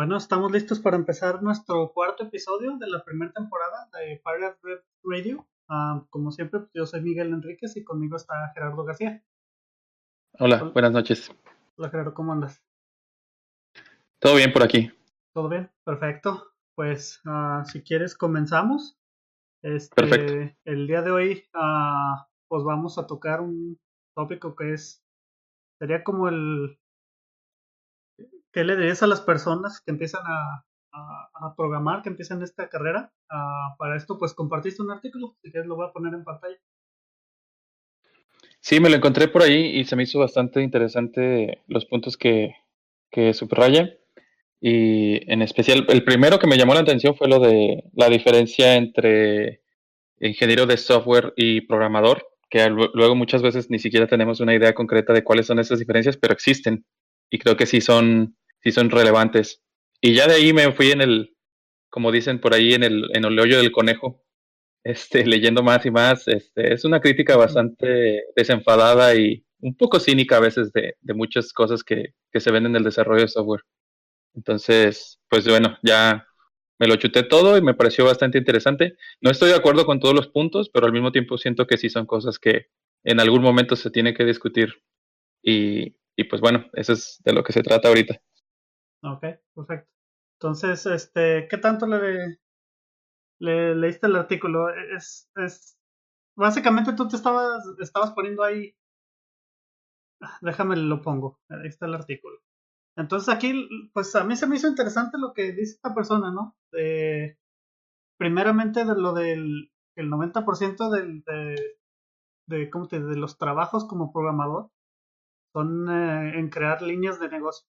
Bueno, estamos listos para empezar nuestro cuarto episodio de la primera temporada de Pirate Red Radio. Ah, como siempre, pues, yo soy Miguel Enríquez y conmigo está Gerardo García. Hola, buenas noches. Hola Gerardo, ¿cómo andas? Todo bien por aquí. Todo bien, perfecto. Pues ah, si quieres comenzamos. Este, Perfecto. El día de hoy ah, pues vamos a tocar un tópico que es, sería como el, ¿qué le dirías a las personas que empiezan a, programar, que empiezan esta carrera? Ah, para esto pues compartiste un artículo, si quieres lo voy a poner en pantalla. Sí, me lo encontré por ahí y se me hizo bastante interesante los puntos que, que subraya. Y en especial, el primero que me llamó la atención fue lo de la diferencia entre ingeniero de software y programador, que lu- luego muchas veces ni siquiera tenemos una idea concreta de cuáles son esas diferencias, pero existen. Y creo que sí son, sí son relevantes. Y ya de ahí me fui en el, como dicen por ahí, en el, en el hoyo del conejo, este, leyendo más y más. Este, es una crítica bastante desenfadada y un poco cínica a veces de, de muchas cosas que, que se ven en el desarrollo de software. Entonces, pues bueno, ya me lo chuté todo y me pareció bastante interesante. No estoy de acuerdo con todos los puntos, pero al mismo tiempo siento que sí son cosas que en algún momento se tiene que discutir. Y, y pues bueno, eso es de lo que se trata ahorita. Ok, perfecto. Entonces, este, ¿qué tanto le, le leíste el artículo? Es, es, básicamente tú te estabas, estabas poniendo ahí, ah, déjame lo pongo, ahí está el artículo. Entonces aquí, pues a mí se me hizo interesante lo que dice esta persona, ¿no? De, primeramente de lo del el 90% del, de, de, ¿cómo te, de los trabajos como programador son eh, en crear líneas de negocio.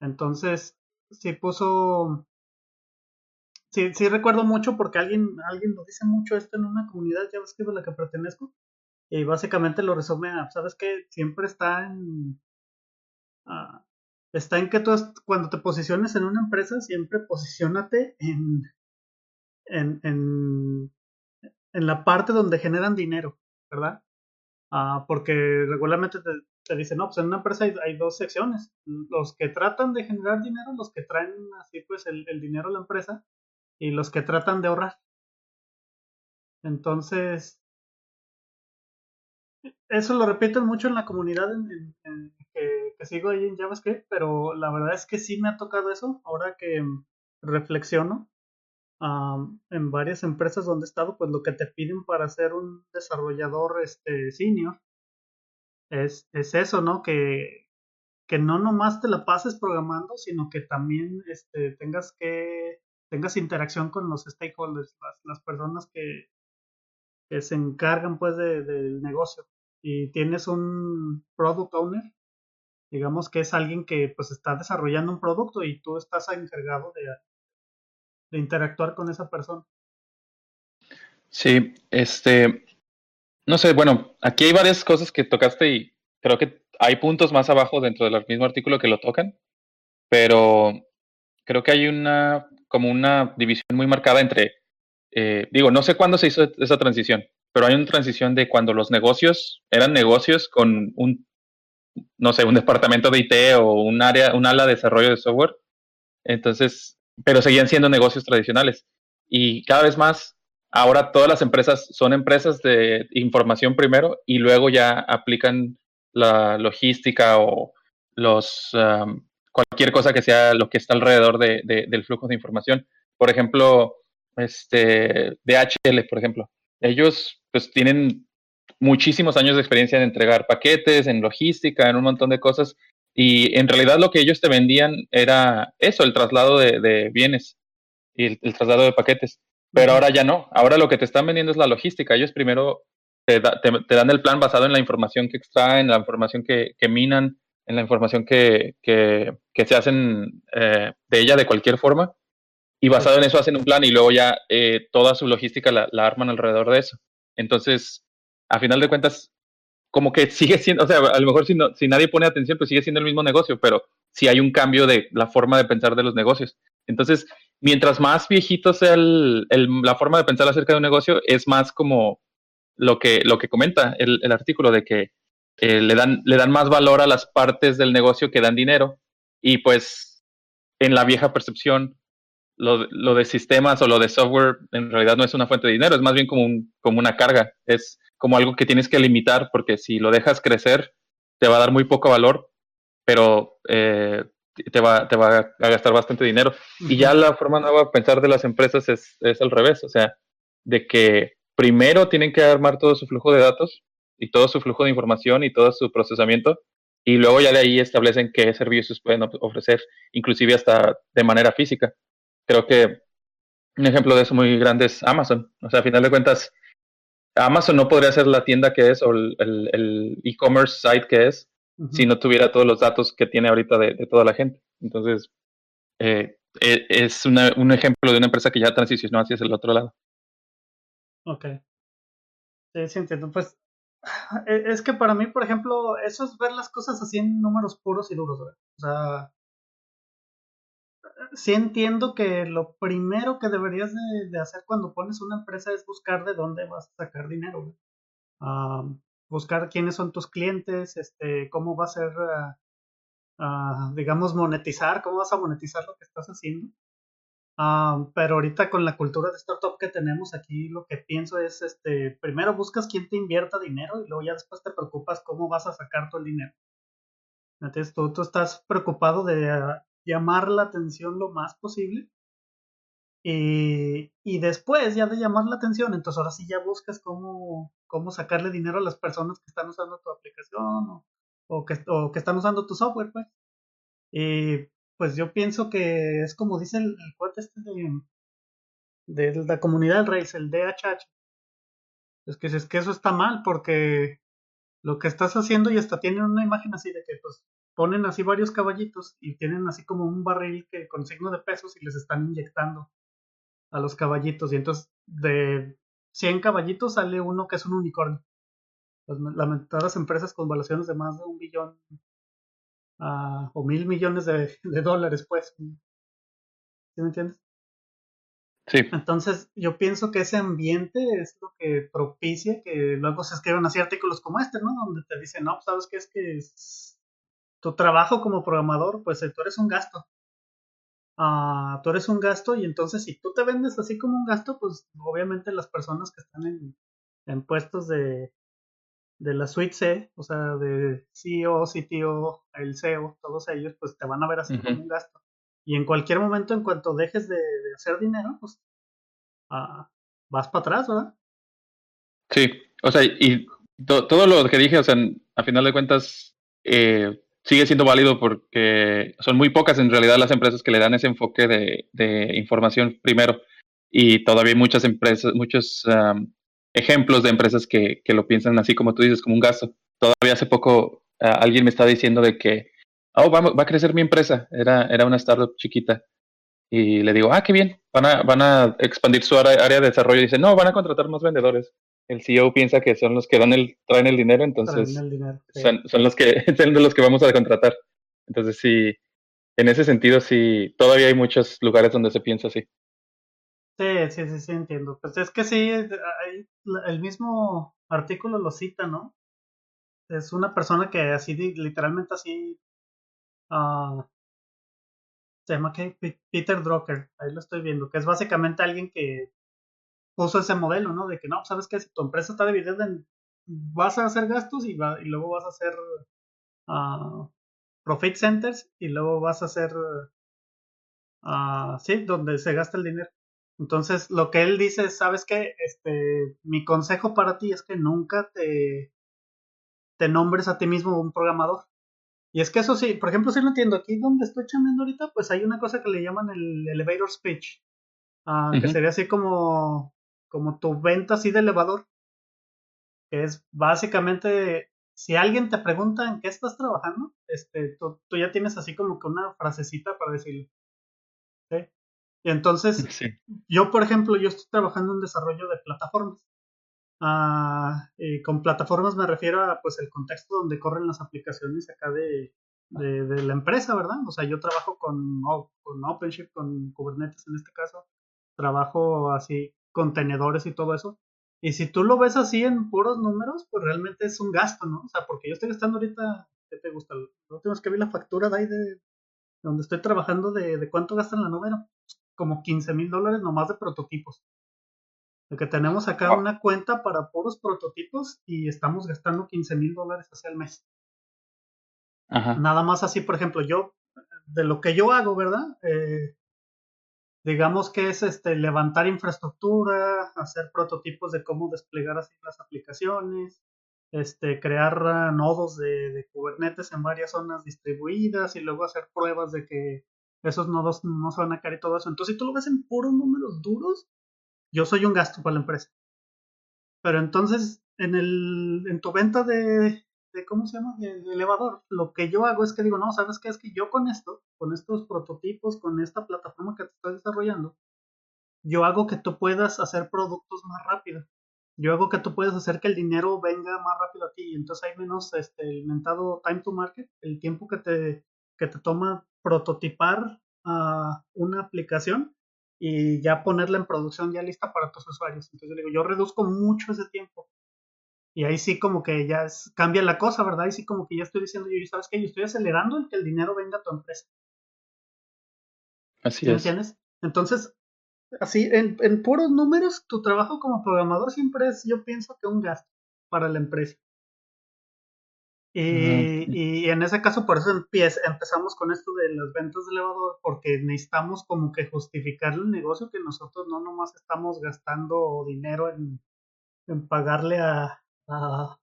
Entonces, sí puso, sí, sí recuerdo mucho porque alguien, alguien lo dice mucho esto en una comunidad, es de la que pertenezco, y básicamente lo resume a, ¿sabes qué? Siempre está en, ah, está en que tú cuando te posiciones en una empresa, siempre posicionate en, en, en, en la parte donde generan dinero, ¿verdad? Ah, porque regularmente te, te dicen, no, pues en una empresa hay, dos secciones, los que tratan de generar dinero, los que traen así pues el, dinero a la empresa, y los que tratan de ahorrar. Entonces, eso lo repiten mucho en la comunidad que, sigo ahí en JavaScript, pero la verdad es que sí me ha tocado eso, ahora que reflexiono, am, en varias empresas donde he estado, pues lo que te piden para ser un desarrollador este, senior es, es eso, ¿no? Que, que no nomás te la pases programando, sino que también este, tengas que tengas interacción con los stakeholders, las, las personas que, que se encargan pues de, del negocio. Y tienes un product owner, digamos que es alguien que pues está desarrollando un producto y tú estás encargado de, de interactuar con esa persona. Sí, este, no sé, bueno, aquí hay varias cosas que tocaste y creo que hay puntos más abajo dentro del mismo artículo que lo tocan, pero creo que hay una, como una división muy marcada entre, eh, digo, no sé cuándo se hizo esa transición, pero hay una transición de cuando los negocios eran negocios con un, no sé, un departamento de IT o un área, un ala de desarrollo de software, entonces, pero seguían siendo negocios tradicionales. Y cada vez más, ahora todas las empresas son empresas de información primero y luego ya aplican la logística o los, um, cualquier cosa que sea lo que está alrededor de, de, del flujo de información. Por ejemplo, este, DHL, por ejemplo, ellos pues tienen muchísimos años de experiencia en entregar paquetes, en logística, en un montón de cosas. Y en realidad lo que ellos te vendían era eso, el traslado de, bienes y el, traslado de paquetes. Pero ahora ya no. Ahora lo que te están vendiendo es la logística. Ellos primero te, da, te, te dan el plan basado en la información que extraen, la información que, que minan, en la información que, que, que se hacen eh, de ella de cualquier forma. Y basado en eso hacen un plan y luego ya eh, toda su logística la, la arman alrededor de eso. Entonces, a final de cuentas, como que sigue siendo, o sea, a lo mejor si, no, si nadie pone atención, pues sigue siendo el mismo negocio, pero sí hay un cambio de la forma de pensar de los negocios. Entonces, mientras más viejito sea el, la forma de pensar acerca de un negocio, es más como lo que, lo que comenta el, artículo de que eh, le, dan, le dan más valor a las partes del negocio que dan dinero. Y pues en la vieja percepción, lo, lo, de sistemas o lo de software en realidad no es una fuente de dinero, es más bien como, un, como una carga, es como algo que tienes que limitar porque si lo dejas crecer te va a dar muy poco valor, pero eh, te, va, te va a gastar bastante dinero. Y ya la forma nueva de pensar de las empresas es, es al revés, o sea, de que primero tienen que armar todo su flujo de datos y todo su flujo de información y todo su procesamiento y luego ya de ahí establecen qué servicios pueden ofrecer, inclusive hasta de manera física. Creo que un ejemplo de eso muy grande es Amazon. O sea, a final de cuentas, Amazon no podría ser la tienda que es o el e-commerce site que es si no tuviera todos los datos que tiene ahorita de, toda la gente. Entonces, eh, e, es un ejemplo de una empresa que ya transicionó hacia el otro lado. Ok. Sí, sí entiendo. Pues e, es que para mí, por ejemplo, eso es ver las cosas así en números puros y duros, O sea, sí entiendo que lo primero que deberías de, hacer cuando pones una empresa es buscar de dónde vas a sacar dinero, buscar quiénes son tus clientes, este, cómo va a ser, ah, ah, digamos, monetizar, cómo vas a monetizar lo que estás haciendo. Ah, pero ahorita con la cultura de startup que tenemos aquí, lo que pienso es, este, primero buscas quién te invierta dinero y luego ya después te preocupas cómo vas a sacar todo el dinero. Entonces tú, tú estás preocupado de llamar la atención lo más posible y, y, después ya de llamar la atención, entonces ahora sí ya buscas cómo, cómo sacarle dinero a las personas que están usando tu aplicación o, que, están usando tu software, pues. Y pues yo pienso que es como dice el, el cuate este de, de la comunidad del Rails, el DHH. Es que es que eso está mal porque lo que estás haciendo y hasta tienen una imagen así de que pues ponen así varios caballitos y tienen así como un barril que con signo de pesos y les están inyectando a los caballitos y entonces de 100 caballitos sale uno que es un unicornio. Las lamentadas empresas con valuaciones de más de un billón o mil millones de, dólares, pues. ¿Sí me entiendes? Sí. Entonces, yo pienso que ese ambiente es lo que propicia que luego se escriban así artículos como este, ¿no? Donde te dicen, no, ¿sabes qué? Es que tu trabajo como programador, pues tú eres un gasto. Uh, tú eres un gasto y entonces si tú te vendes así como un gasto, pues obviamente las personas que están en, en puestos de, de la suite C, o sea, de CEO, CTO, el CEO, todos ellos, pues te van a ver así como un gasto. Y en cualquier momento, en cuanto dejes de, hacer dinero, pues ah, vas para atrás, ¿verdad? Sí, o sea, y todo lo que dije, o sea, a final de cuentas, eh, sigue siendo válido porque son muy pocas en realidad las empresas que le dan ese enfoque de, de información primero. Y todavía hay muchas empresas, muchos ejemplos de empresas que, que, lo piensan así como tú dices, como un gasto. Todavía hace poco alguien me estaba diciendo de que, oh, va, va, a crecer mi empresa. Era, era una startup chiquita. Y le digo, ah, qué bien, van a, van a expandir su área, de desarrollo. Y dice, no, van a contratar más vendedores. El CEO piensa que son los que dan el, traen el dinero, entonces son, son, los que, son de los que vamos a contratar. Entonces sí, en ese sentido sí, todavía hay muchos lugares donde se piensa así. Sí, sí, sí, sí, entiendo. Pues es que sí, el mismo artículo lo cita, ¿no? Es una persona que así, literalmente así, uh, se llama que Peter Drucker, ahí lo estoy viendo, que es básicamente alguien que puso ese modelo, ¿no? De que no, sabes que si tu empresa está dividida en, vas a hacer gastos y, va, y luego vas a hacer uh, profit centers y luego vas a hacer, uh, sí, donde se gasta el dinero. Entonces, lo que él dice es, ¿sabes qué? Este, mi consejo para ti es que nunca te, te nombres a ti mismo un programador. Y es que eso sí, por ejemplo, si lo entiendo, aquí donde estoy chambeando ahorita, pues hay una cosa que le llaman el elevator speech, ah, que sería así como, como tu venta así de elevador, que es básicamente, si alguien te pregunta en qué estás trabajando, este, tú, tú ya tienes así como que una frasecita para decirle. ¿sí? Y entonces, yo, por ejemplo, yo estoy trabajando en desarrollo de plataformas. Ah, y con plataformas me refiero a pues el contexto donde corren las aplicaciones acá de, de, la empresa, ¿verdad? O sea, yo trabajo con, con OpenShift, con Kubernetes en este caso, trabajo así contenedores y todo eso. Y si tú lo ves así en puros números, pues realmente es un gasto, ¿no? O sea, porque yo estoy gastando ahorita, ¿qué te gusta? No tenemos que ver la factura de ahí de donde estoy trabajando de, de cuánto gastan la nube, como 15 mil dólares nomás de prototipos. De que tenemos acá una cuenta para puros prototipos y estamos gastando 15 mil dólares hacia el mes. Nada más así, por ejemplo, yo, de lo que yo hago, ¿verdad? Eh, digamos que es este levantar infraestructura, hacer prototipos de cómo desplegar así las aplicaciones, este, crear ah, nodos de, de, Kubernetes en varias zonas distribuidas y luego hacer pruebas de que esos nodos no se van a caer y todo eso. Entonces, si tú lo ves en puros números duros, yo soy un gasto para la empresa. Pero entonces, en, el, en tu venta de, de ¿cómo se llama? De, elevador, lo que yo hago es que digo, no, ¿sabes qué? Es que yo con esto, con estos prototipos, con esta plataforma que te estoy desarrollando, yo hago que tú puedas hacer productos más rápido. Yo hago que tú puedas hacer que el dinero venga más rápido a ti. Y entonces hay menos este, el time to market, el tiempo que te, que te toma prototipar una aplicación y ya ponerla en producción ya lista para tus usuarios. Entonces yo digo, yo reduzco mucho ese tiempo. Y ahí sí como que ya cambia la cosa, ¿verdad? Y sí como que ya estoy diciendo, yo, ¿sabes qué? Yo estoy acelerando el que el dinero venga a tu empresa. Así es. entiendes? Entonces, así, en, en puros números, tu trabajo como programador siempre es, yo pienso que un gasto para la empresa. Y, y, en ese caso, por eso empieza, empezamos con esto de las ventas de elevador, porque necesitamos como que justificar el negocio que nosotros no nomás estamos gastando dinero en, en pagarle a, a,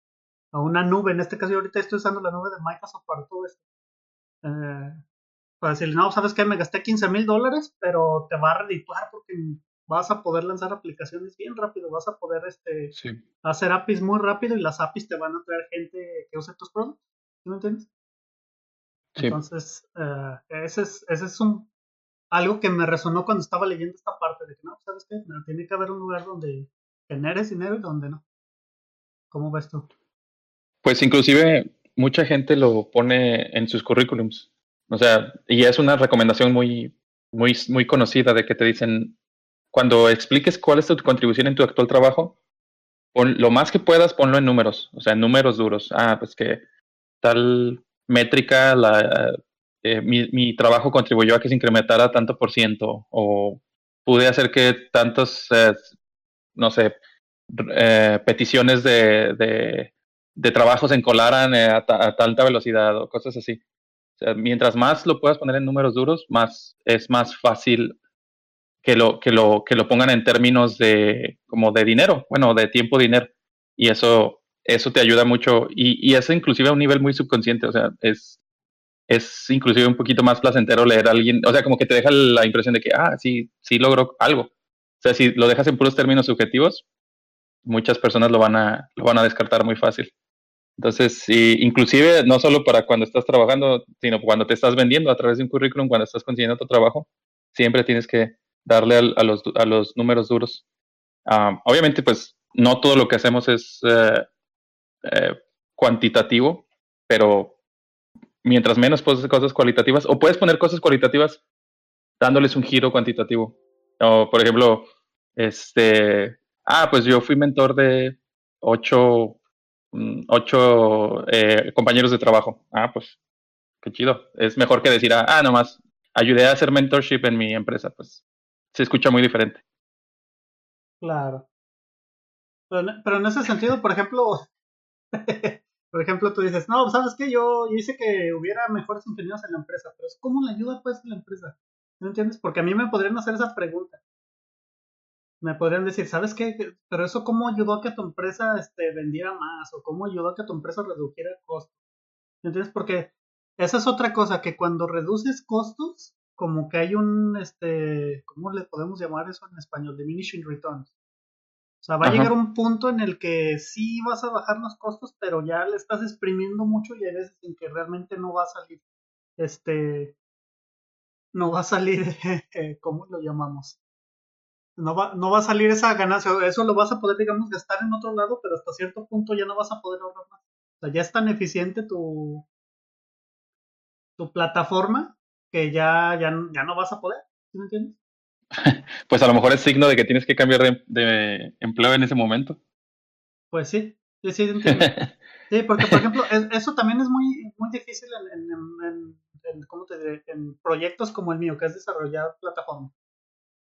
a, una nube. En este caso, yo ahorita estoy usando la nube de Microsoft para todo esto. Eh, para decirle, no, sabes que me gasté 15 mil dólares, pero te va a redituar porque vas a poder lanzar aplicaciones bien rápido, vas a poder este, hacer APIs muy rápido y las APIs te van a traer gente que use tus productos. ¿Sí me entiendes? Entonces, uh, ese, es, ese es un algo que me resonó cuando estaba leyendo esta parte de que no, ¿sabes qué? Tiene que haber un lugar donde generes dinero y donde no. ¿Cómo ves tú? Pues inclusive mucha gente lo pone en sus currículums. O sea, y es una recomendación muy, muy, muy conocida de que te dicen, cuando expliques cuál es tu contribución en tu actual trabajo, pon, lo más que puedas, ponlo en números, o sea, en números duros. Ah, pues que tal métrica, la, eh, mi, trabajo contribuyó a que se incrementara tanto por ciento, o pude hacer que tantos, eh, no sé, eh, peticiones de, de, de, trabajo se encolaran a, a, alta velocidad o cosas así. O sea, mientras más lo puedas poner en números duros, más es más fácil que lo, que lo, que lo pongan en términos de como de dinero, bueno, de tiempo, dinero. Y eso, eso te ayuda mucho. Y, y eso inclusive a un nivel muy subconsciente. O sea, es, es inclusive un poquito más placentero leer a alguien. O sea, como que te deja la impresión de que, ah, sí, sí logró algo. O sea, si lo dejas en puros términos subjetivos, muchas personas lo van a, lo van a descartar muy fácil. Entonces, inclusive no solo para cuando estás trabajando, sino cuando te estás vendiendo a través de un currículum, cuando estás consiguiendo tu trabajo, siempre tienes que darle a, los, a los números duros. Ah, obviamente, pues no todo lo que hacemos es eh, eh, cuantitativo, pero mientras menos pones cosas cualitativas, o puedes poner cosas cualitativas dándoles un giro cuantitativo. O, por ejemplo, este, ah, pues yo fui mentor de ocho, mm, ocho eh, compañeros de trabajo. Ah, pues qué chido. Es mejor que decir, ah, nomás ayudé a hacer mentorship en mi empresa. Pues se escucha muy diferente. Claro. Pero, en ese sentido, por ejemplo, por ejemplo, tú dices, no, ¿sabes qué? Yo, hice que hubiera mejores ingenieros en la empresa, pero es como la ayuda pues en la empresa. ¿No entiendes? Porque a mí me podrían hacer esa pregunta. Me podrían decir, ¿sabes qué? Pero eso cómo ayudó a que tu empresa este, vendiera más o cómo ayudó a que tu empresa redujera costos. ¿Entiendes? Porque esa es otra cosa, que cuando reduces costos, como que hay un, este, ¿cómo le podemos llamar eso en español? Diminishing returns. O sea, va a llegar un punto en el que sí vas a bajar los costos, pero ya le estás exprimiendo mucho y hay veces en que realmente no va a salir, este, no va a salir, ¿cómo lo llamamos? No va, no va a salir esa ganancia, eso lo vas a poder, digamos, gastar en otro lado, pero hasta cierto punto ya no vas a poder ahorrar más. O sea, ya es tan eficiente tu, tu plataforma que ya, ya, ya no vas a poder, ¿sí me entiendes? pues a lo mejor es signo de que tienes que cambiar de, empleo en ese momento. Pues sí, sí, sí, entiendo. sí, porque por ejemplo, eso también es muy, muy difícil en, ¿cómo te diré? en proyectos como el mío, que es desarrollar plataformas.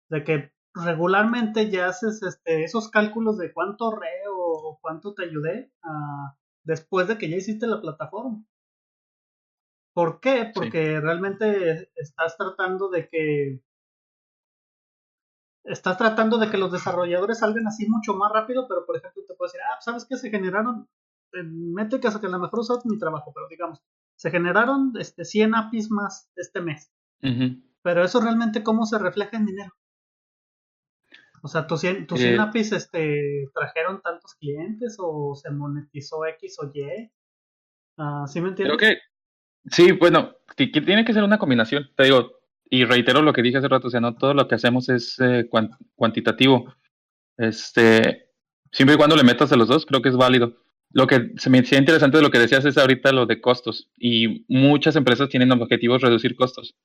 De que regularmente ya haces este, esos cálculos de cuánto re o cuánto te ayudé ah, después de que ya hiciste la plataforma. ¿Por qué? Porque realmente estás tratando de que estás tratando de que los desarrolladores salgan así mucho más rápido, pero por ejemplo te puedo decir, ah, ¿sabes qué? Se generaron, en métricas que a lo mejor usas mi trabajo, pero digamos, se generaron este, 100 APIs más este mes. Pero eso realmente cómo se refleja en dinero. O sea, tus 100, tus 100 eh. APIs este, trajeron tantos clientes o se monetizó X o Y. Uh, ¿Sí me entiendes? Creo que sí, bueno, tiene que ser una combinación. Te digo, y reitero lo que dije hace rato, o sea, no todo lo que hacemos es eh, cuantitativo. Este, siempre y cuando le metas a los dos, creo que es válido. Lo que se me hacía interesante de lo que decías es ahorita lo de costos. Y muchas empresas tienen objetivos reducir costos.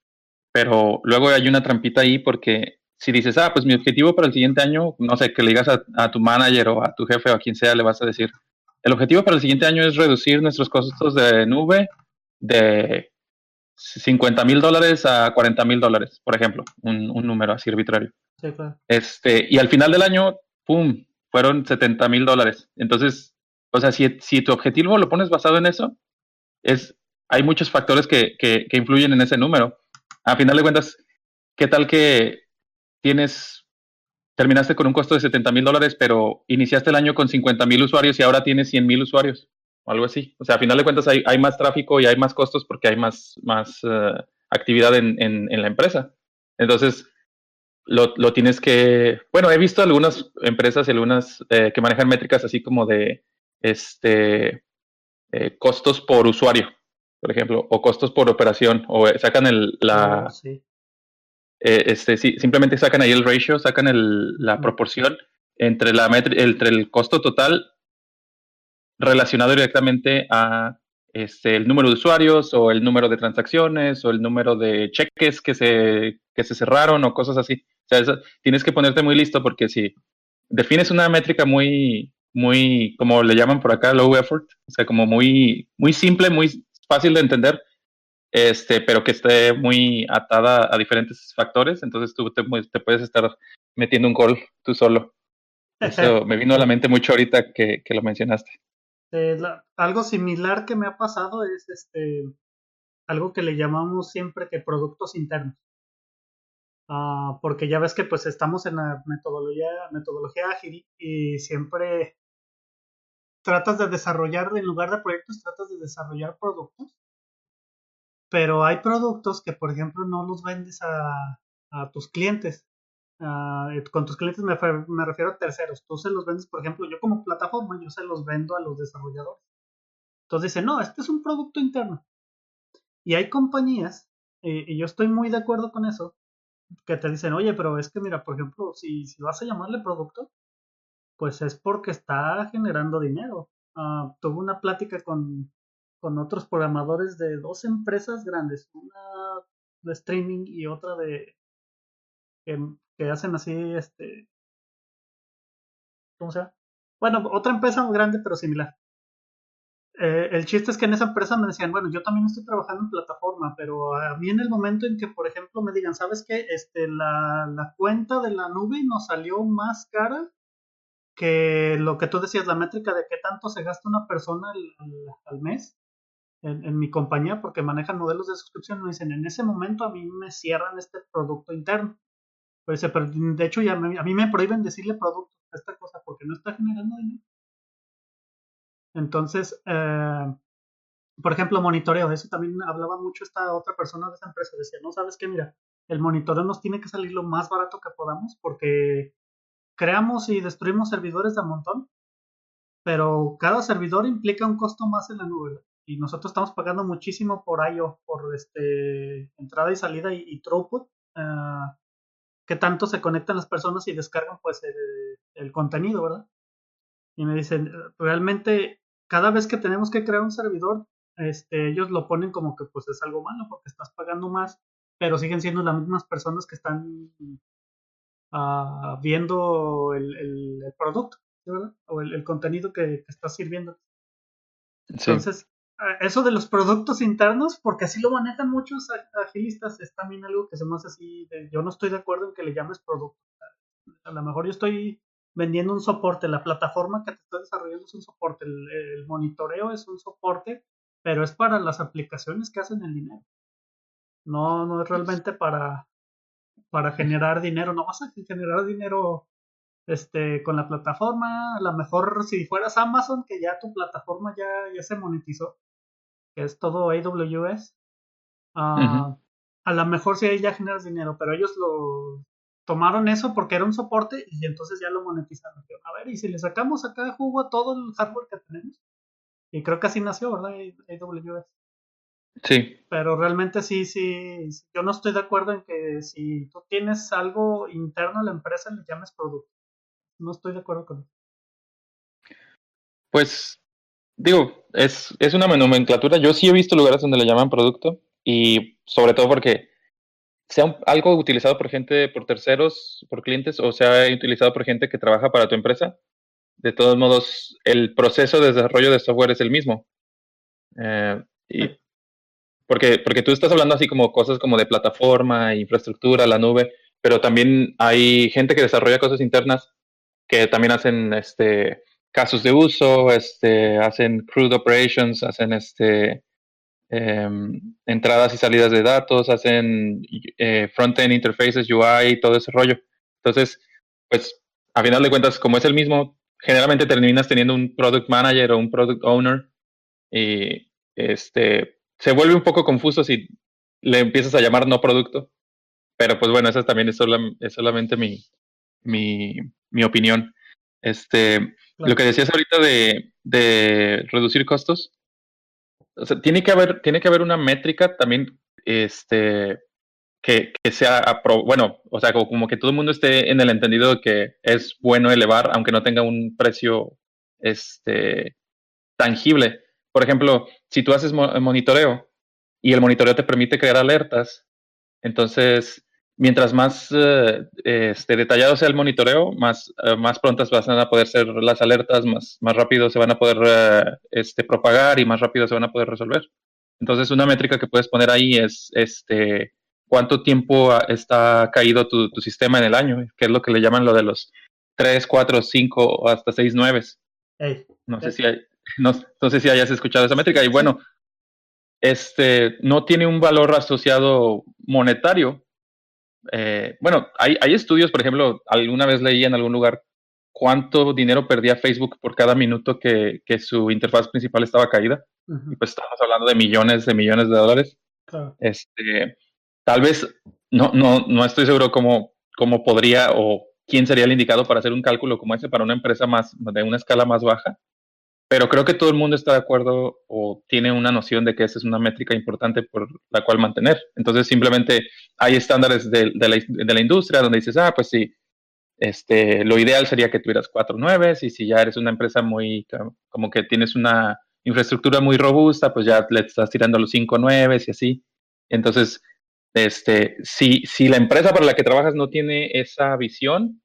Pero luego hay una trampita ahí porque si dices, ah, pues mi objetivo para el siguiente año, no sé, que le digas a, tu manager o a tu jefe o a quien sea, le vas a decir, el objetivo para el siguiente año es reducir nuestros costos de nube de 50 mil dólares a 40 mil dólares, por ejemplo, un, número así arbitrario. Sí, claro. este, y al final del año, ¡pum!, fueron 70 mil dólares. Entonces, o sea, si, si, tu objetivo lo pones basado en eso, es, hay muchos factores que, que, que influyen en ese número. A final de cuentas, ¿qué tal que tienes, terminaste con un costo de 70 mil dólares, pero iniciaste el año con 50 mil usuarios y ahora tienes 100 mil usuarios o algo así. O sea, a final de cuentas hay, hay más tráfico y hay más costos porque hay más, más eh, actividad en, en, la empresa. Entonces, lo, lo, tienes que, bueno, he visto algunas empresas y algunas eh, que manejan métricas así como de este eh, costos por usuario, por ejemplo, o costos por operación, o sacan el, la, ah, eh, este, sí, simplemente sacan ahí el ratio, sacan el, la proporción entre, la entre el costo total relacionado directamente a este, el número de usuarios o el número de transacciones o el número de cheques que se, que se cerraron o cosas así. O sea, tienes que ponerte muy listo porque si defines una métrica muy, muy, como le llaman por acá, low effort, o sea, como muy, muy simple, muy fácil de entender, este, pero que esté muy atada a diferentes factores, entonces tú te, puedes estar metiendo un gol tú solo. Eso me vino a la mente mucho ahorita que, lo mencionaste. Eh, algo similar que me ha pasado es este algo que le llamamos siempre que productos internos. Ah, porque ya ves que pues estamos en la metodología, metodología ágil y siempre tratas de desarrollar, en lugar de proyectos, tratas de desarrollar productos pero hay productos que, por ejemplo, no los vendes a, tus clientes. Ah, eh, con tus clientes me, refiero a terceros. Tú se los vendes, por ejemplo, yo como plataforma, yo se los vendo a los desarrolladores. Entonces dicen, no, este es un producto interno. Y hay compañías, y yo estoy muy de acuerdo con eso, que te dicen, oye, pero es que mira, por ejemplo, si, si vas a llamarle producto, pues es porque está generando dinero. Uh, tuve una plática con, con otros programadores de dos empresas grandes, una de streaming y otra de que, hacen así, este, ¿cómo se llama? Bueno, otra empresa grande pero similar. Eh, el chiste es que en esa empresa me decían, bueno, yo también estoy trabajando en plataforma, pero a mí en el momento en que, por ejemplo, me digan, ¿sabes qué? Este, la, la cuenta de la nube nos salió más cara que lo que tú decías, la métrica de qué tanto se gasta una persona al mes en, mi compañía porque manejan modelos de suscripción, me dicen, en ese momento a mí me cierran este producto interno. Pues, pero de hecho ya a mí me prohíben decirle producto a esta cosa porque no está generando dinero. Entonces, eh, por ejemplo, monitoreo, de eso también hablaba mucho esta otra persona de esa empresa, decía, no, sabes qué, mira, el monitoreo nos tiene que salir lo más barato que podamos porque creamos y destruimos servidores de montón, pero cada servidor implica un costo más en la nube y nosotros estamos pagando muchísimo por IO, por este entrada y salida y, throughput, uh, que tanto se conectan las personas y descargan pues el, contenido, ¿verdad? Y me dicen, realmente cada vez que tenemos que crear un servidor, este, ellos lo ponen como que pues es algo malo porque estás pagando más, pero siguen siendo las mismas personas que están uh, viendo el, el, producto, ¿verdad? O el, contenido que, que estás sirviendo. Entonces, eso de los productos internos, porque así lo manejan muchos agilistas, es también algo que se me hace así, yo no estoy de acuerdo en que le llames producto. A lo mejor yo estoy vendiendo un soporte, la plataforma que te estoy desarrollando es un soporte, el, monitoreo es un soporte, pero es para las aplicaciones que hacen el dinero. No, no es realmente para, para generar dinero, no vas a generar dinero este, con la plataforma, a lo mejor si fueras Amazon, que ya tu plataforma ya, ya se monetizó, que es todo AWS, ah, a lo mejor sí ahí ya generas dinero, pero ellos lo tomaron eso porque era un soporte y entonces ya lo monetizaron. A ver, y si le sacamos acá jugo a todo el hardware que tenemos, y creo que así nació, ¿verdad? AWS. Sí. Pero realmente sí, sí, yo no estoy de acuerdo en que si tú tienes algo interno a la empresa le llames producto. No estoy de acuerdo con eso. Pues digo, es, es una nomenclatura. Yo sí he visto lugares donde le llaman producto y sobre todo porque sea algo utilizado por gente, por terceros, por clientes o sea utilizado por gente que trabaja para tu empresa, de todos modos, el proceso de desarrollo de software es el mismo. Eh, y porque, porque tú estás hablando así como cosas como de plataforma, infraestructura, la nube, pero también hay gente que desarrolla cosas internas que también hacen este casos de uso, este, hacen crude operations, hacen este, em, entradas y salidas de datos, hacen eh, front-end interfaces, UI, todo ese rollo. Entonces, pues, a final de cuentas, como es el mismo, generalmente terminas teniendo un product manager o un product owner y este, se vuelve un poco confuso si le empiezas a llamar no producto. Pero pues bueno, esa también es, solamente mi, mi, mi opinión. Este, Lo que decías ahorita de, de reducir costos, o sea, tiene que haber, tiene que haber una métrica también este, que, que sea, bueno, o sea, como, que todo el mundo esté en el entendido de que es bueno elevar, aunque no tenga un precio este, tangible. Por ejemplo, si tú haces monitoreo y el monitoreo te permite crear alertas, entonces mientras más eh, este, detallado sea el monitoreo, más, eh, más prontas van a poder ser las alertas, más, más rápido se van a poder eh, este, propagar y más rápido se van a poder resolver. Entonces, una métrica que puedes poner ahí es este, cuánto tiempo está caído tu, sistema en el año, que es lo que le llaman lo de los 3, 4, 5 o hasta 6 9. no, sé si no, no sé si hayas escuchado esa métrica. Y bueno, este no tiene un valor asociado monetario, eh, bueno, hay, hay estudios, por ejemplo, alguna vez leí en algún lugar cuánto dinero perdía Facebook por cada minuto que, que su interfaz principal estaba caída. Y pues estamos hablando de millones de millones de dólares. Este, tal vez, no, no, no estoy seguro cómo, cómo podría o quién sería el indicado para hacer un cálculo como ese para una empresa más de una escala más baja, pero creo que todo el mundo está de acuerdo o tiene una noción de que esa es una métrica importante por la cual mantener. Entonces, simplemente hay estándares de, la, industria donde dices, ah, pues sí, este, lo ideal sería que tuvieras cuatro nueves y si ya eres una empresa muy, como que tienes una infraestructura muy robusta, pues ya le estás tirando los cinco nueves y así. Entonces, este, si, si la empresa para la que trabajas no tiene esa visión,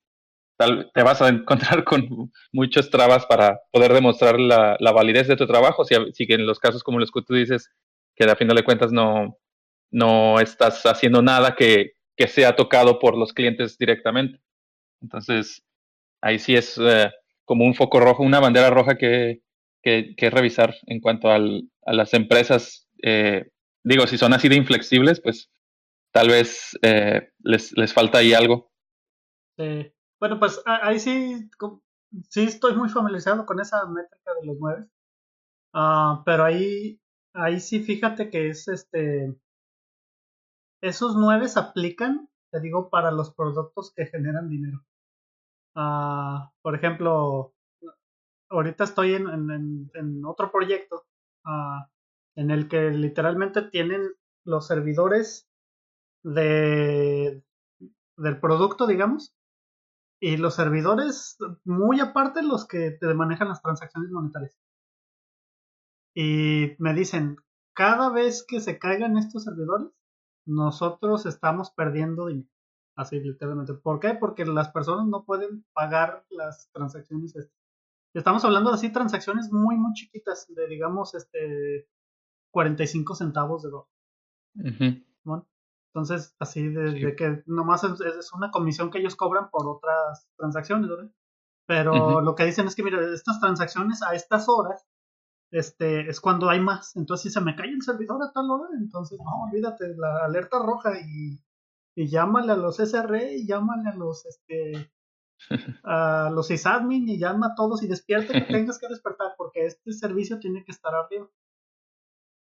te vas a encontrar con muchas trabas para poder demostrar la, validez de tu trabajo. Si, si, en los casos como los que tú dices, que a fin de cuentas no, no estás haciendo nada que, que sea tocado por los clientes directamente. Entonces, ahí sí es eh, como un foco rojo, una bandera roja que, que, que revisar en cuanto al, a las empresas. Eh, digo, si son así de inflexibles, pues tal vez eh, les, les falta ahí algo. Sí. Bueno, pues ahí sí, sí estoy muy familiarizado con esa métrica de los nueve. Ah, pero ahí, ahí sí fíjate que es este, esos nueve aplican, te digo, para los productos que generan dinero. Uh, por ejemplo, ahorita estoy en, en, otro proyecto uh, en el que literalmente tienen los servidores de, del producto, digamos, y los servidores, muy aparte, los que te manejan las transacciones monetarias. Y me dicen, cada vez que se caigan estos servidores, nosotros estamos perdiendo dinero. Así literalmente. ¿Por qué? Porque las personas no pueden pagar las transacciones. Estamos hablando de así transacciones muy, muy chiquitas, de digamos, este, 45 centavos de dólar. Entonces, así de, que nomás es, es, una comisión que ellos cobran por otras transacciones, ¿verdad? Pero lo que dicen es que, mira, estas transacciones a estas horas, este, es cuando hay más. Entonces, si se me cae el servidor a tal hora, entonces, no, olvídate, la alerta roja y, y llámale a los SRE y llámale a los, este, a los sysadmin y llama a todos y despierta que tengas que despertar porque este servicio tiene que estar arriba.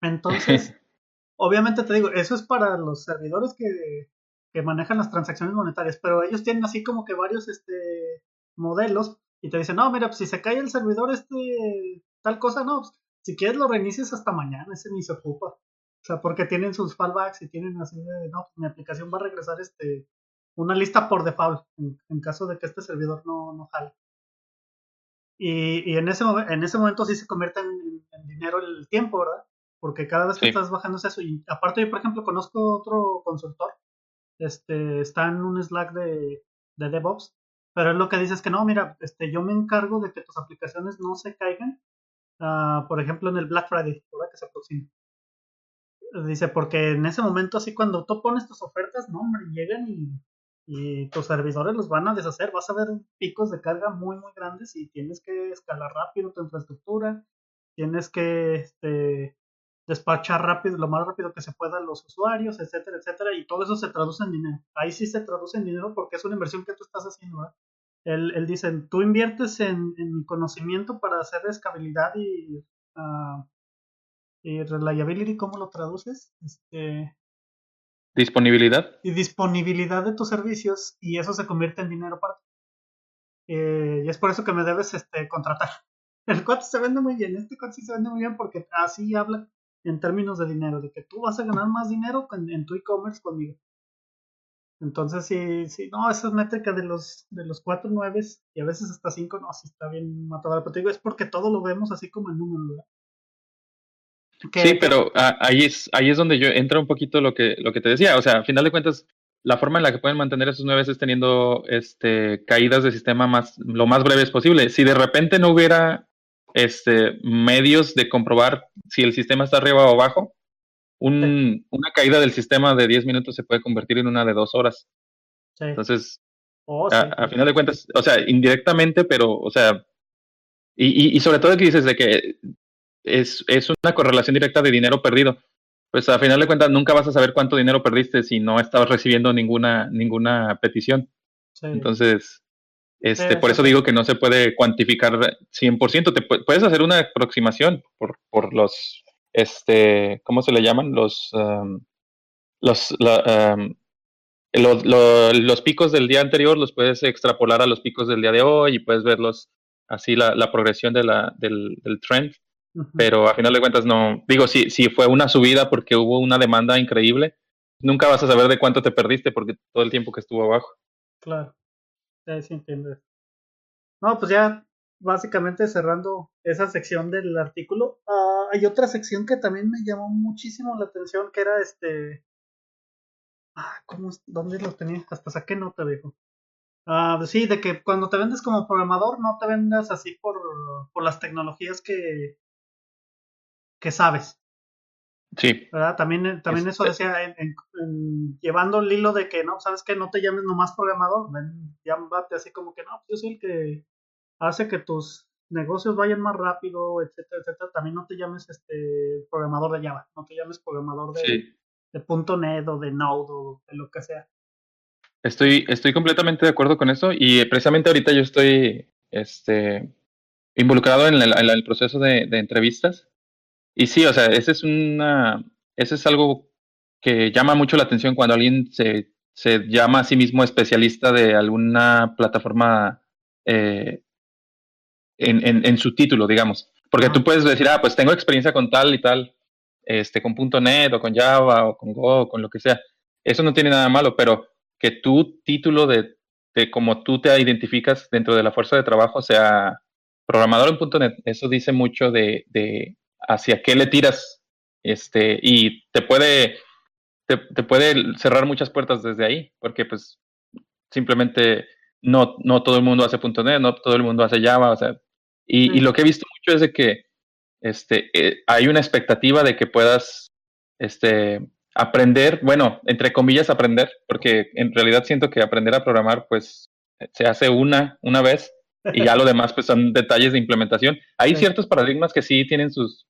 Entonces, obviamente te digo, eso es para los servidores que, que, manejan las transacciones monetarias, pero ellos tienen así como que varios este, modelos y te dicen, no, mira, pues si se cae el servidor este tal cosa, no, pues, si quieres lo reinicies hasta mañana, ese ni se ocupa. O sea, porque tienen sus fallbacks y tienen así de, no, pues, mi aplicación va a regresar este una lista por default en, caso de que este servidor no, no jale. Y, y en, ese, en ese momento sí se convierte en, dinero el tiempo, ¿verdad? Porque cada vez que estás bajando eso, y aparte yo, por ejemplo, conozco otro consultor, este, está en un Slack de, de DevOps, pero es lo que dice es que no, mira, este, yo me encargo de que tus aplicaciones no se caigan, uh, por ejemplo, en el Black Friday, ¿verdad? Que se aproxima. Dice, porque en ese momento, así cuando tú pones tus ofertas, no, hombre, llegan y y tus servidores los van a deshacer. Vas a ver picos de carga muy, muy grandes y tienes que escalar rápido tu infraestructura, tienes que este, despachar rápido, lo más rápido que se pueda a los usuarios, etcétera, etcétera, y todo eso se traduce en dinero. Ahí sí se traduce en dinero porque es una inversión que tú estás haciendo. ¿verdad? Él, él dice, tú inviertes en, en conocimiento para hacer escalabilidad y, uh, y reliability, ¿cómo lo traduces? Este, Disponibilidad. Y disponibilidad de tus servicios y eso se convierte en dinero para ti. Eh, y es por eso que me debes este, contratar. El cuate se vende muy bien, este cuate sí se vende muy bien porque así habla en términos de dinero, de que tú vas a ganar más dinero en, tu e-commerce conmigo. Entonces, sí, sí, no, esa métrica de los, de los cuatro nueves y a veces hasta cinco, no, sí está bien matado. Pero te digo, es porque todo lo vemos así como en números, ¿verdad? Sí, pero ah, ahí es ahí es donde yo entra un poquito lo que lo que te decía, o sea, a final de cuentas la forma en la que pueden mantener esos nueve es teniendo este caídas de sistema más lo más breves posible. Si de repente no hubiera este medios de comprobar si el sistema está arriba o abajo, un, una caída del sistema de 10 minutos se puede convertir en una de dos horas. Entonces, oh, a, final de cuentas, o sea, indirectamente, pero, o sea, y, y, sobre todo que dices de que es, es una correlación directa de dinero perdido. Pues a final de cuentas nunca vas a saber cuánto dinero perdiste si no estabas recibiendo ninguna, ninguna petición. Entonces, este, por eso digo que no se puede cuantificar 100%. Te puedes hacer una aproximación por, por los, este, ¿cómo se le llaman? Los, um, los, um, los picos del día anterior los puedes extrapolar a los picos del día de hoy y puedes verlos así la, la progresión de la, del, del trend pero a final de cuentas no, digo, si, si fue una subida porque hubo una demanda increíble, nunca vas a saber de cuánto te perdiste porque todo el tiempo que estuvo abajo. Claro, sí entiendo. No, pues ya básicamente cerrando esa sección del artículo, ah, hay otra sección que también me llamó muchísimo la atención, que era este... Ah, ¿cómo, ¿Dónde lo tenía? Hasta saqué nota, viejo. Ah, sí, de que cuando te vendes como programador, no te vendas así por, por las tecnologías que, que sabes. Sí. ¿Verdad? También, eh, también eso decía, llevando el hilo de que, no, sabes que no te llames nomás programador, ven, llámate así como que, no, pues yo soy el que hace que tus negocios vayan más rápido, etcétera, etcétera. También no te llames este programador de Java, no te llames programador de, de .NET o de Node o de lo que sea. Estoy, estoy completamente de acuerdo con eso y eh, precisamente ahorita yo estoy este, involucrado en el, proceso de, de entrevistas y sí, o sea, ese es una, ese es algo que llama mucho la atención cuando alguien se, se llama a sí mismo especialista de alguna plataforma eh, en, en, en, su título, digamos. Porque tú puedes decir, ah, pues tengo experiencia con tal y tal, este, con .NET o con Java o con Go o con lo que sea. Eso no tiene nada malo, pero que tu título de, de cómo tú te identificas dentro de la fuerza de trabajo sea programador en .NET, eso dice mucho de, de, hacia qué le tiras, este, y te puede, te, puede cerrar muchas puertas desde ahí, porque pues simplemente no, no todo el mundo hace .NET, no todo el mundo hace Java, o sea, y, lo que he visto mucho es de que este, eh, hay una expectativa de que puedas este, aprender, bueno, entre comillas aprender, porque en realidad siento que aprender a programar pues se hace una, una vez y ya lo demás pues son detalles de implementación. Hay ciertos paradigmas que sí tienen sus,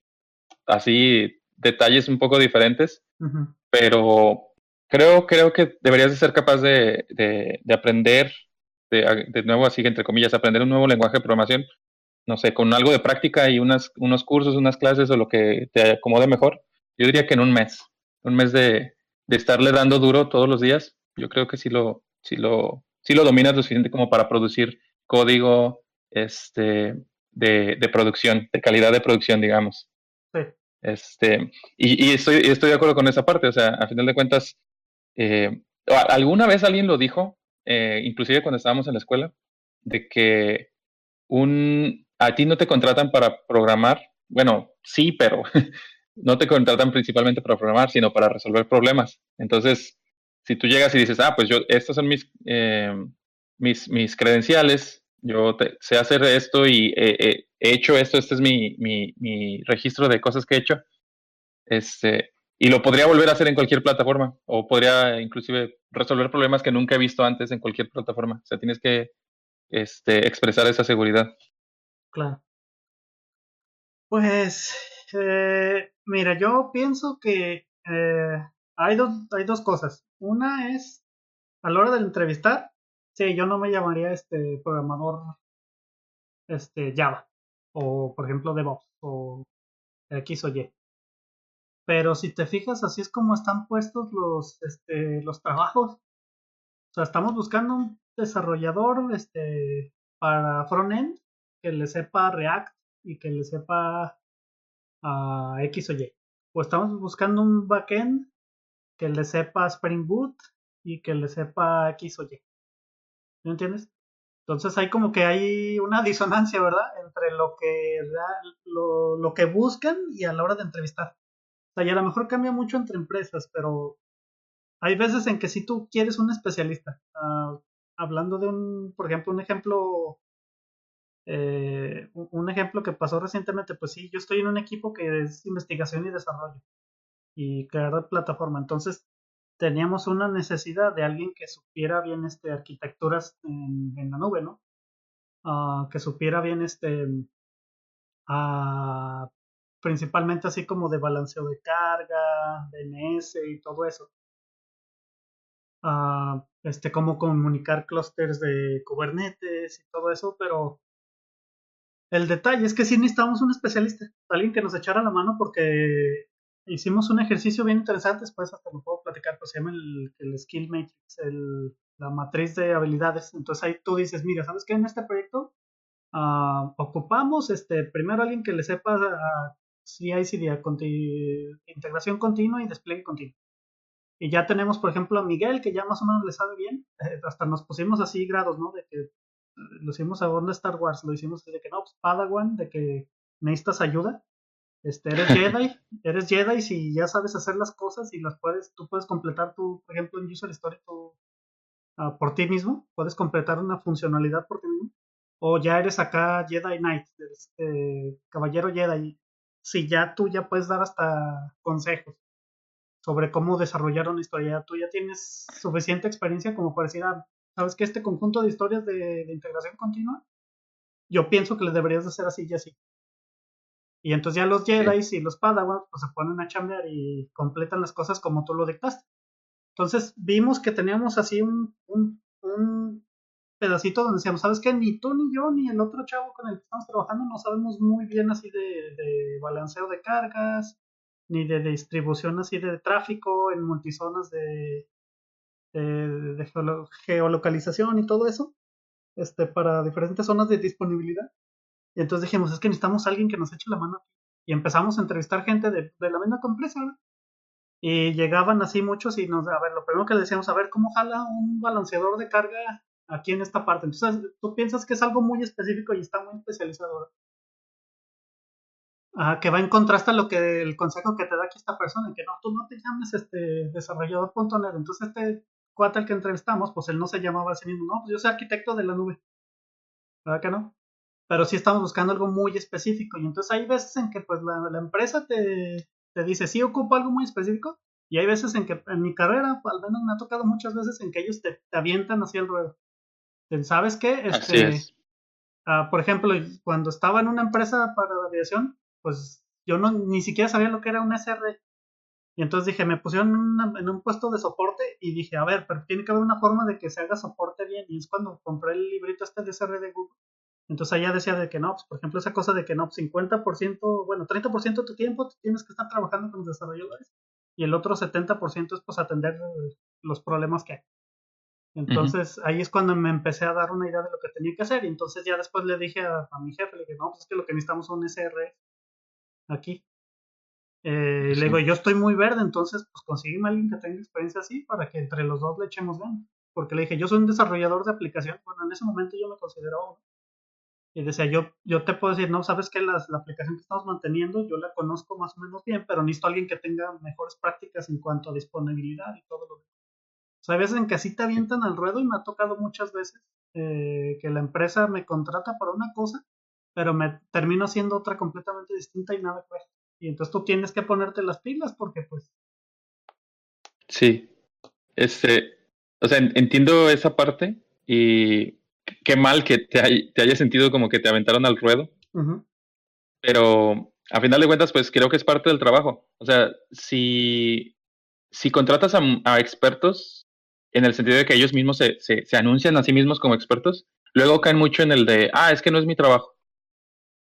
así, detalles un poco diferentes, pero creo, creo que deberías de ser capaz de, de, aprender, de, de, nuevo así, entre comillas, aprender un nuevo lenguaje de programación, no sé, con algo de práctica y unas, unos cursos, unas clases o lo que te acomode mejor. Yo diría que en un mes un mes de, estarle dando duro todos los días, yo creo que sí lo, sí lo, sí lo dominas lo suficiente como para producir código este, de, producción, de calidad de producción, digamos. Este, y, estoy, estoy de acuerdo con esa parte, o sea, a final de cuentas, eh, alguna vez alguien lo dijo, eh, inclusive cuando estábamos en la escuela, de que un, a ti no te contratan para programar, bueno, sí, pero no te contratan principalmente para programar, sino para resolver problemas. Entonces, si tú llegas y dices, ah, pues yo, estos son mis, eh, mis, mis credenciales, yo sé hacer esto y he hecho esto, este es mi, mi, mi, registro de cosas que he hecho, este, y lo podría volver a hacer en cualquier plataforma, o podría inclusive resolver problemas que nunca he visto antes en cualquier plataforma. O sea, tienes que este, expresar esa seguridad. Claro. Pues eh, mira, yo pienso que eh, hay, dos, hay dos cosas. Una es, a la hora de entrevistar, sí, yo no me llamaría este programador este, Java, o por ejemplo DevOps, o X o Y. Pero si te fijas, así es como están puestos los, este, los trabajos. O sea, estamos buscando un desarrollador este, para frontend que le sepa React y que le sepa X o Y. O estamos buscando un backend que le sepa Spring Boot y que le sepa X o Y. ¿Me entiendes? Entonces hay como que hay una disonancia, ¿verdad? Entre lo que, lo, lo que buscan y a la hora de entrevistar. O sea, y a lo mejor cambia mucho entre empresas, pero hay veces en que si tú quieres un especialista, uh, hablando de un, por ejemplo, un ejemplo eh, un ejemplo que pasó recientemente, pues sí, yo estoy en un equipo que es investigación y desarrollo y crear plataforma. Entonces teníamos una necesidad de alguien que supiera bien este arquitecturas en, la nube, ¿no? Ah, que supiera bien este uh, principalmente así como de balanceo de carga, DNS y todo eso. Uh, este, cómo comunicar clusters de Kubernetes y todo eso, pero el detalle es que sí necesitamos un especialista, alguien que nos echara la mano porque hicimos un ejercicio bien interesante, después hasta lo puedo platicar, pues se llama el, Skill Matrix, la matriz de habilidades. Entonces ahí tú dices, mira, ¿sabes qué? En este proyecto uh, ocupamos este, primero alguien que le sepa uh, CI/CD, integración continua y despliegue continuo. Y ya tenemos, por ejemplo, a Miguel, que ya más o menos le sabe bien. Eh, hasta nos pusimos así grados, ¿no? De que lo hicimos a onda Star Wars, lo hicimos de que no, pues Padawan, de que necesitas ayuda. Este, eres Jedi, eres Jedi si ya sabes hacer las cosas y las puedes, tú puedes completar tu, por ejemplo, en User Story uh, por ti mismo, puedes completar una funcionalidad por ti mismo. O ya eres acá Jedi Knight, este, caballero Jedi, si ya tú ya puedes dar hasta consejos sobre cómo desarrollar una historia, tú ya tienes suficiente experiencia como para decir, ah, ¿sabes que este conjunto de historias de, integración continua? Yo pienso que le deberías de hacer así y así. Y entonces ya los Jedi y los Padawan pues se ponen a chambear y completan las cosas como tú lo dictaste. Entonces vimos que teníamos así un, un, pedacito donde decíamos, ¿sabes qué? Ni tú, ni yo, ni el otro chavo con el que estamos trabajando no sabemos muy bien así de, de balanceo de cargas, ni de distribución así de tráfico en multizonas de, de geolocalización y todo eso, este, para diferentes zonas de disponibilidad. Y entonces dijimos, es que necesitamos a alguien que nos eche la mano. Y empezamos a entrevistar gente de, la misma empresa, Y llegaban así muchos y nos, a ver, lo primero que le decíamos, a ver, ¿cómo jala un balanceador de carga aquí en esta parte? Entonces, tú piensas que es algo muy específico y está muy especializado. que va en contraste a lo que el consejo que te da aquí esta persona, que no, tú no te llames este desarrollador.net. Entonces, este cuate al que entrevistamos, pues él no se llamaba así mismo, no, pues yo soy arquitecto de la nube. ¿Verdad que no? Pero sí estamos buscando algo muy específico. Y entonces hay veces en que pues la, la empresa te, te dice, sí ocupo algo muy específico, y hay veces en que en mi carrera, al menos me ha tocado muchas veces en que ellos te, te avientan hacia el ruedo. ¿Sabes qué? Este, uh, por ejemplo, cuando estaba en una empresa para la aviación, pues yo no ni siquiera sabía lo que era un SR. Y entonces dije, me pusieron una, en, un puesto de soporte y dije, a ver, pero tiene que haber una forma de que se haga soporte bien. Y es cuando compré el librito este de SR de Google. Entonces allá decía de que no, pues, por ejemplo, esa cosa de que no, 50%, pues, bueno, 30% de tu tiempo tienes que estar trabajando con los desarrolladores y el otro 70% es pues atender los problemas que hay. Entonces ahí es cuando me empecé a dar una idea de lo que tenía que hacer y entonces ya después le dije a, a mi jefe, le dije, no, pues es que lo que necesitamos son SR aquí. Eh, Le digo, yo estoy muy verde, entonces pues consígueme a alguien que tenga experiencia así para que entre los dos le echemos ganas. Porque le dije, yo soy un desarrollador de aplicación. Bueno, en ese momento yo me considero y decía, yo, yo te puedo decir, no, sabes que la aplicación que estamos manteniendo, yo la conozco más o menos bien, pero necesito a alguien que tenga mejores prácticas en cuanto a disponibilidad y todo lo demás. O sea, hay veces en que así te avientan al ruedo y me ha tocado muchas veces eh, que la empresa me contrata para una cosa, pero me termino haciendo otra completamente distinta y nada que Y entonces tú tienes que ponerte las pilas porque pues... Sí, este, o sea, entiendo esa parte y qué mal que te, te haya sentido como que te aventaron al ruedo. Pero a final de cuentas, pues creo que es parte del trabajo. O sea, si, si contratas a, expertos, en el sentido de que ellos mismos se, se, anuncian a sí mismos como expertos, luego caen mucho en el de, ah, es que no es mi trabajo.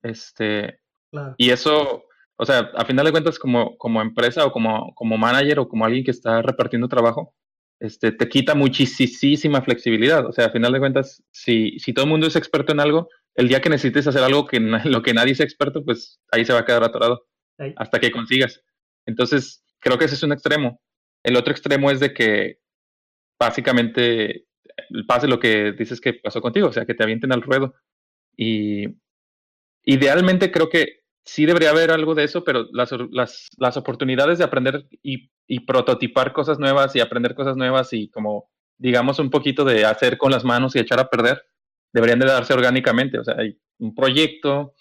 Este, Y eso, o sea, a final de cuentas, como, como empresa o como, como manager o como alguien que está repartiendo trabajo, este, te quita muchísima flexibilidad. O sea, a final de cuentas, si, si todo el mundo es experto en algo, el día que necesites hacer algo que lo que nadie es experto, pues ahí se va a quedar atorado hasta que consigas. Entonces, creo que ese es un extremo. El otro extremo es de que básicamente pase lo que dices que pasó contigo, o sea, que te avienten al ruedo. Y idealmente creo que sí debería haber algo de eso, pero las, las, las oportunidades de aprender y, y, prototipar cosas nuevas y aprender cosas nuevas y como, digamos, un poquito de hacer con las manos y echar a perder, deberían de darse orgánicamente. O sea, hay un proyecto,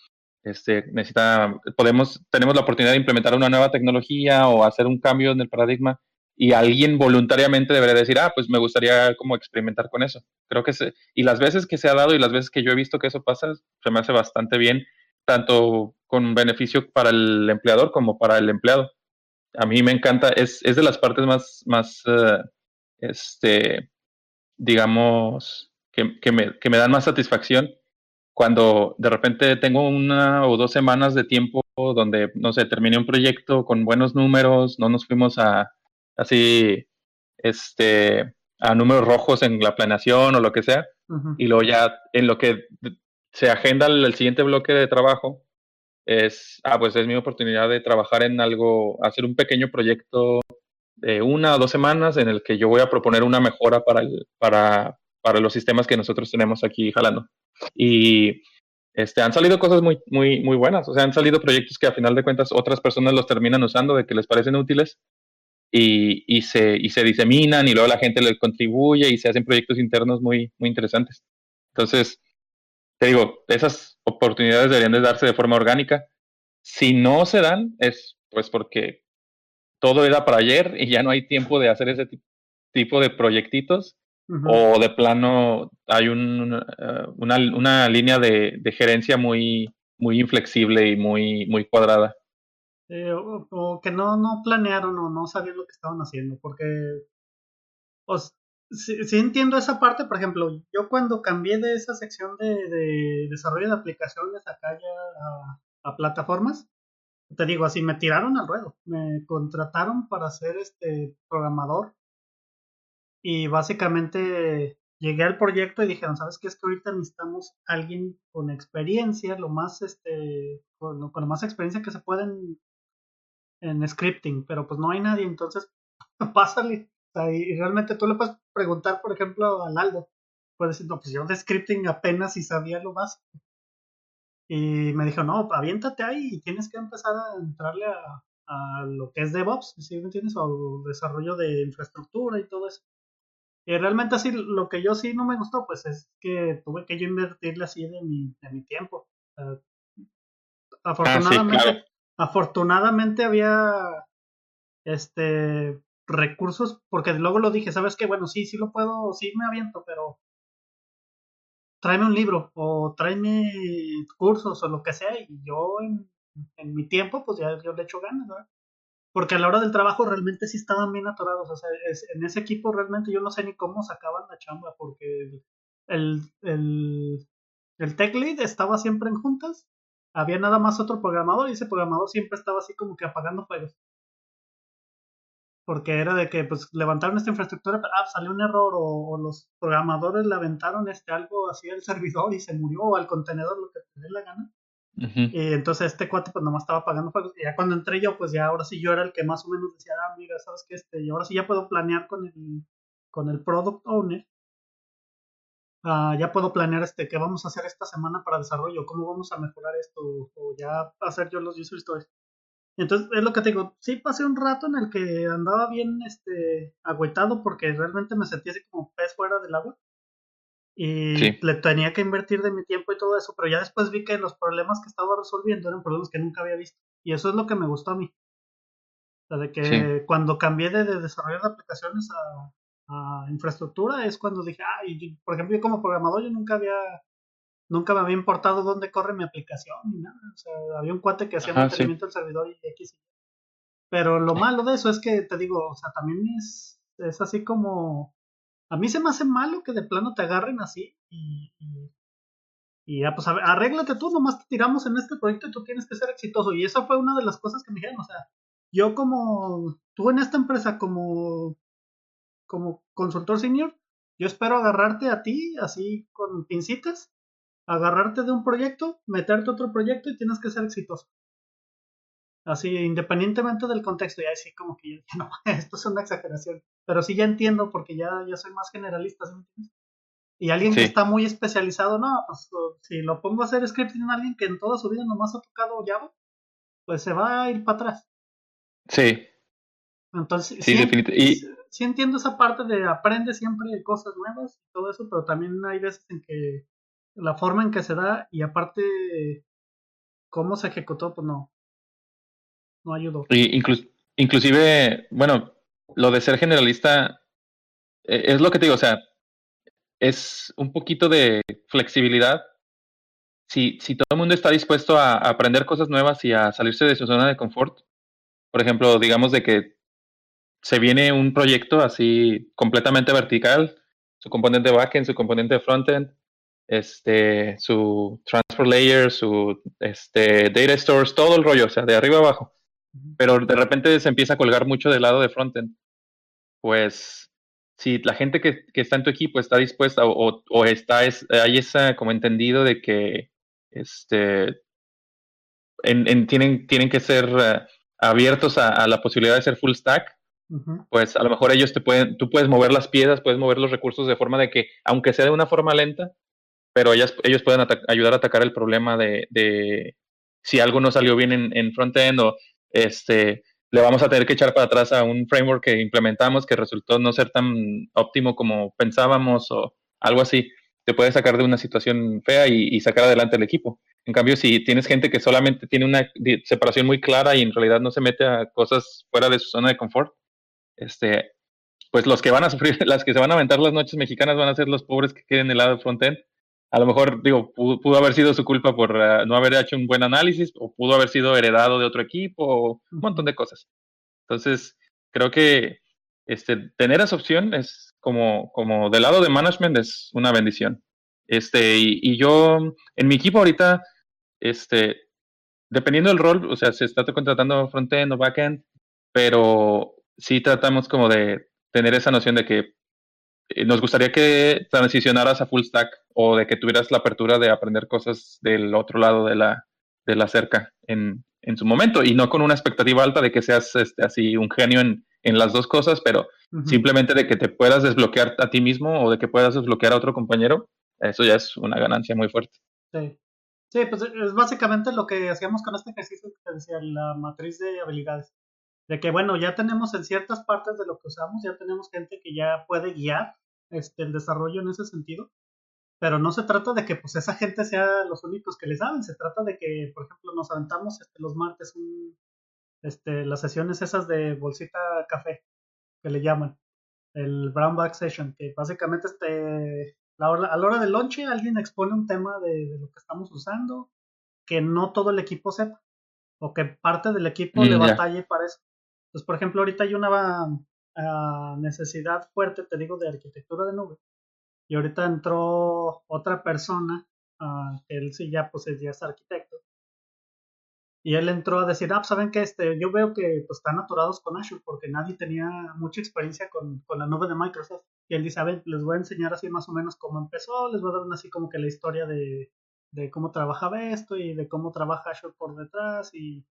este, necesita, podemos, tenemos la oportunidad de implementar una nueva tecnología o hacer un cambio en el paradigma y alguien voluntariamente debería decir, ah, pues me gustaría como experimentar con eso. Creo que se, y las veces que se ha dado y las veces que yo he visto que eso pasa, se me hace bastante bien tanto con beneficio para el empleador como para el empleado. A mí me encanta, es, es de las partes más, más uh, este, digamos, que, que, me, que me dan más satisfacción cuando de repente tengo una o dos semanas de tiempo donde, no sé, terminé un proyecto con buenos números, no nos fuimos a así, este, a números rojos en la planeación o lo que sea, uh -huh. y luego ya en lo que se agenda el, siguiente bloque de trabajo, es, ah, pues es mi oportunidad de trabajar en algo, hacer un pequeño proyecto de una o dos semanas en el que yo voy a proponer una mejora para, para, para los sistemas que nosotros tenemos aquí jalando. Y este, han salido cosas muy, muy, muy buenas, o sea, han salido proyectos que a final de cuentas otras personas los terminan usando, de que les parecen útiles y, y, se, y se diseminan y luego la gente les contribuye y se hacen proyectos internos muy, muy interesantes. Entonces, te digo, esas oportunidades deberían de darse de forma orgánica. Si no se dan, es pues porque todo era para ayer y ya no hay tiempo de hacer ese tipo de proyectitos. Uh -huh. O de plano hay un, uh, una, una, línea de, de, gerencia muy, muy inflexible y muy, muy cuadrada. Eh, o, o, que no, no planearon o no sabían lo que estaban haciendo, porque pues, sí, sí, entiendo esa parte, por ejemplo, yo cuando cambié de esa sección de, de desarrollo de aplicaciones acá ya a, plataformas, te digo así, me tiraron al ruedo, me contrataron para ser este programador y básicamente llegué al proyecto y dijeron, ¿sabes qué? Es que ahorita necesitamos alguien con experiencia, lo más, este, con, con más experiencia que se pueda en scripting, pero pues no hay nadie, entonces pásale sea, y, realmente tú le puedes preguntar, por ejemplo, al Aldo. Puedes decir, no, pues yo de scripting apenas si sabía lo básico. Y me dijo, no, aviéntate ahí y tienes que empezar a entrarle a, a lo que es DevOps, ¿sí me entiendes? O desarrollo de infraestructura y todo eso. Y realmente así, lo que yo sí no me gustó, pues es que tuve que yo invertirle así de mi, de mi tiempo. Ah, afortunadamente, afortunadamente había este recursos, porque luego lo dije, sabes que bueno, sí, sí lo puedo, sí me aviento, pero tráeme un libro o tráeme cursos o lo que sea y yo en, en mi tiempo pues ya yo le echo ganas, ¿verdad? porque a la hora del trabajo realmente sí estaban bien atorados. O sea, en ese equipo realmente yo no sé ni cómo sacaban la chamba, porque el, el, el tech lead estaba siempre en juntas, había nada más otro programador y ese programador siempre estaba así como que apagando fuegos. Porque era de que pues levantaron esta infraestructura, pero ah, salió un error o, los programadores le aventaron este algo así al servidor y se murió o al contenedor, lo que te dé la gana. Y entonces este cuate pues nomás estaba pagando juegos. Y ya cuando entré yo, pues ya ahora sí yo era el que más o menos decía, ah, mira, sabes que este, y ahora sí ya puedo planear con el, con el product owner. Uh, ya puedo planear este qué vamos a hacer esta semana para desarrollo, cómo vamos a mejorar esto, o ya hacer yo los user stories. Entonces, es lo que te digo, sí pasé un rato en el que andaba bien este agüetado porque realmente me sentía así como pez fuera del agua y le tenía que invertir de mi tiempo y todo eso, pero ya después vi que los problemas que estaba resolviendo eran problemas que nunca había visto. Y eso es lo que me gustó a mí. O sea, de que cuando cambié de, desarrollar de aplicaciones a, infraestructura es cuando dije, ah, por ejemplo, yo como programador yo nunca había, nunca me había importado dónde corre mi aplicación ni nada. O sea, había un cuate que hacía mantenimiento del servidor y X. Pero lo malo de eso es que, te digo, o sea, también es, es así como a mí se me hace malo que de plano te agarren así y, y, ya, pues arréglate tú, nomás te tiramos en este proyecto y tú tienes que ser exitoso. Y esa fue una de las cosas que me dijeron, o sea, yo como, tú en esta empresa como, como consultor senior, yo espero agarrarte a ti así con pincitas, agarrarte de un proyecto, meterte a otro proyecto y tienes que ser exitoso. Así, independientemente del contexto, ya así como que ya, no, esto es una exageración. Pero sí ya entiendo porque ya, ya soy más generalista, Y alguien que está muy especializado, no, pues si lo pongo a hacer scripting a alguien que en toda su vida nomás ha tocado Java, pues se va a ir para atrás. Sí. Entonces, sí, y... sí entiendo esa parte de aprende siempre cosas nuevas y todo eso, pero también hay veces en que la forma en que se da y aparte cómo se ejecutó, pues no, no ayudó. Y inclusive, bueno, lo de ser generalista e, es lo que te digo, o sea, es un poquito de flexibilidad. Si, si todo el mundo está dispuesto a, aprender cosas nuevas y a salirse de su zona de confort, por ejemplo, digamos de que se viene un proyecto así completamente vertical, su componente backend, su componente frontend, este, su transfer layer, su este, data stores, todo el rollo, o sea, de arriba abajo. Pero de repente se empieza a colgar mucho del lado de frontend. Pues si la gente que, que está en tu equipo está dispuesta o, o está, es, hay esa como entendido de que este, en, tienen, tienen que ser eh, abiertos a, la posibilidad de ser full stack, pues a lo mejor ellos te pueden, tú puedes mover las piezas, puedes mover los recursos de forma de que, aunque sea de una forma lenta, pero ellas, ellos pueden ayudar a atacar el problema de, si algo no salió bien en, en frontend o este, le vamos a tener que echar para atrás a un framework que implementamos que resultó no ser tan óptimo como pensábamos o algo así. Te puede sacar de una situación fea y, sacar adelante el equipo. En cambio, si tienes gente que solamente tiene una separación muy clara y en realidad no se mete a cosas fuera de su zona de confort, este, pues los que van a sufrir, las que se van a aventar las noches mexicanas van a ser los pobres que queden del lado frontend a lo mejor, digo, pudo, haber sido su culpa por eh, no haber hecho un buen análisis, o pudo haber sido heredado de otro equipo, o un montón de cosas. Entonces, creo que este, tener esa opción es como, como del lado de management es una bendición. Este, y, yo, en mi equipo ahorita, este, dependiendo del rol, o sea, se está contratando frontend o backend, pero sí tratamos como de tener esa noción de que nos gustaría que transicionaras a full stack o de que tuvieras la apertura de aprender cosas del otro lado de la, de la cerca en, en su momento y no con una expectativa alta de que seas este, así un genio en, en las dos cosas, pero simplemente de que te puedas desbloquear a ti mismo o de que puedas desbloquear a otro compañero, eso ya es una ganancia muy fuerte. Sí. Sí, pues es básicamente lo que hacíamos con este ejercicio que te decía, la matriz de habilidades. De que, bueno, ya tenemos en ciertas partes de lo que usamos, ya tenemos gente que ya puede guiar este, el desarrollo en ese sentido. Pero no se trata de que pues esa gente sea los únicos que le saben, se trata de que, por ejemplo, nos aventamos este, los martes un, este, las sesiones esas de bolsita café, que le llaman, el Brown Bag Session, que básicamente este, la hora, a la hora del lonche alguien expone un tema de, lo que estamos usando, que no todo el equipo sepa, o que parte del equipo mm, le batalle para eso. Entonces, por ejemplo, ahorita hay una uh, necesidad fuerte, te digo, de arquitectura de nube. Y ahorita entró otra persona, uh, que él sí ya, pues, ya es arquitecto, y él entró a decir, ah, pues, saben que este, yo veo que pues, están aturados con Azure porque nadie tenía mucha experiencia con, con, la nube de Microsoft. Y él dice, a ver, les voy a enseñar así más o menos cómo empezó, les voy a dar así como que la historia de, de cómo trabajaba esto y de cómo trabaja Azure por detrás y,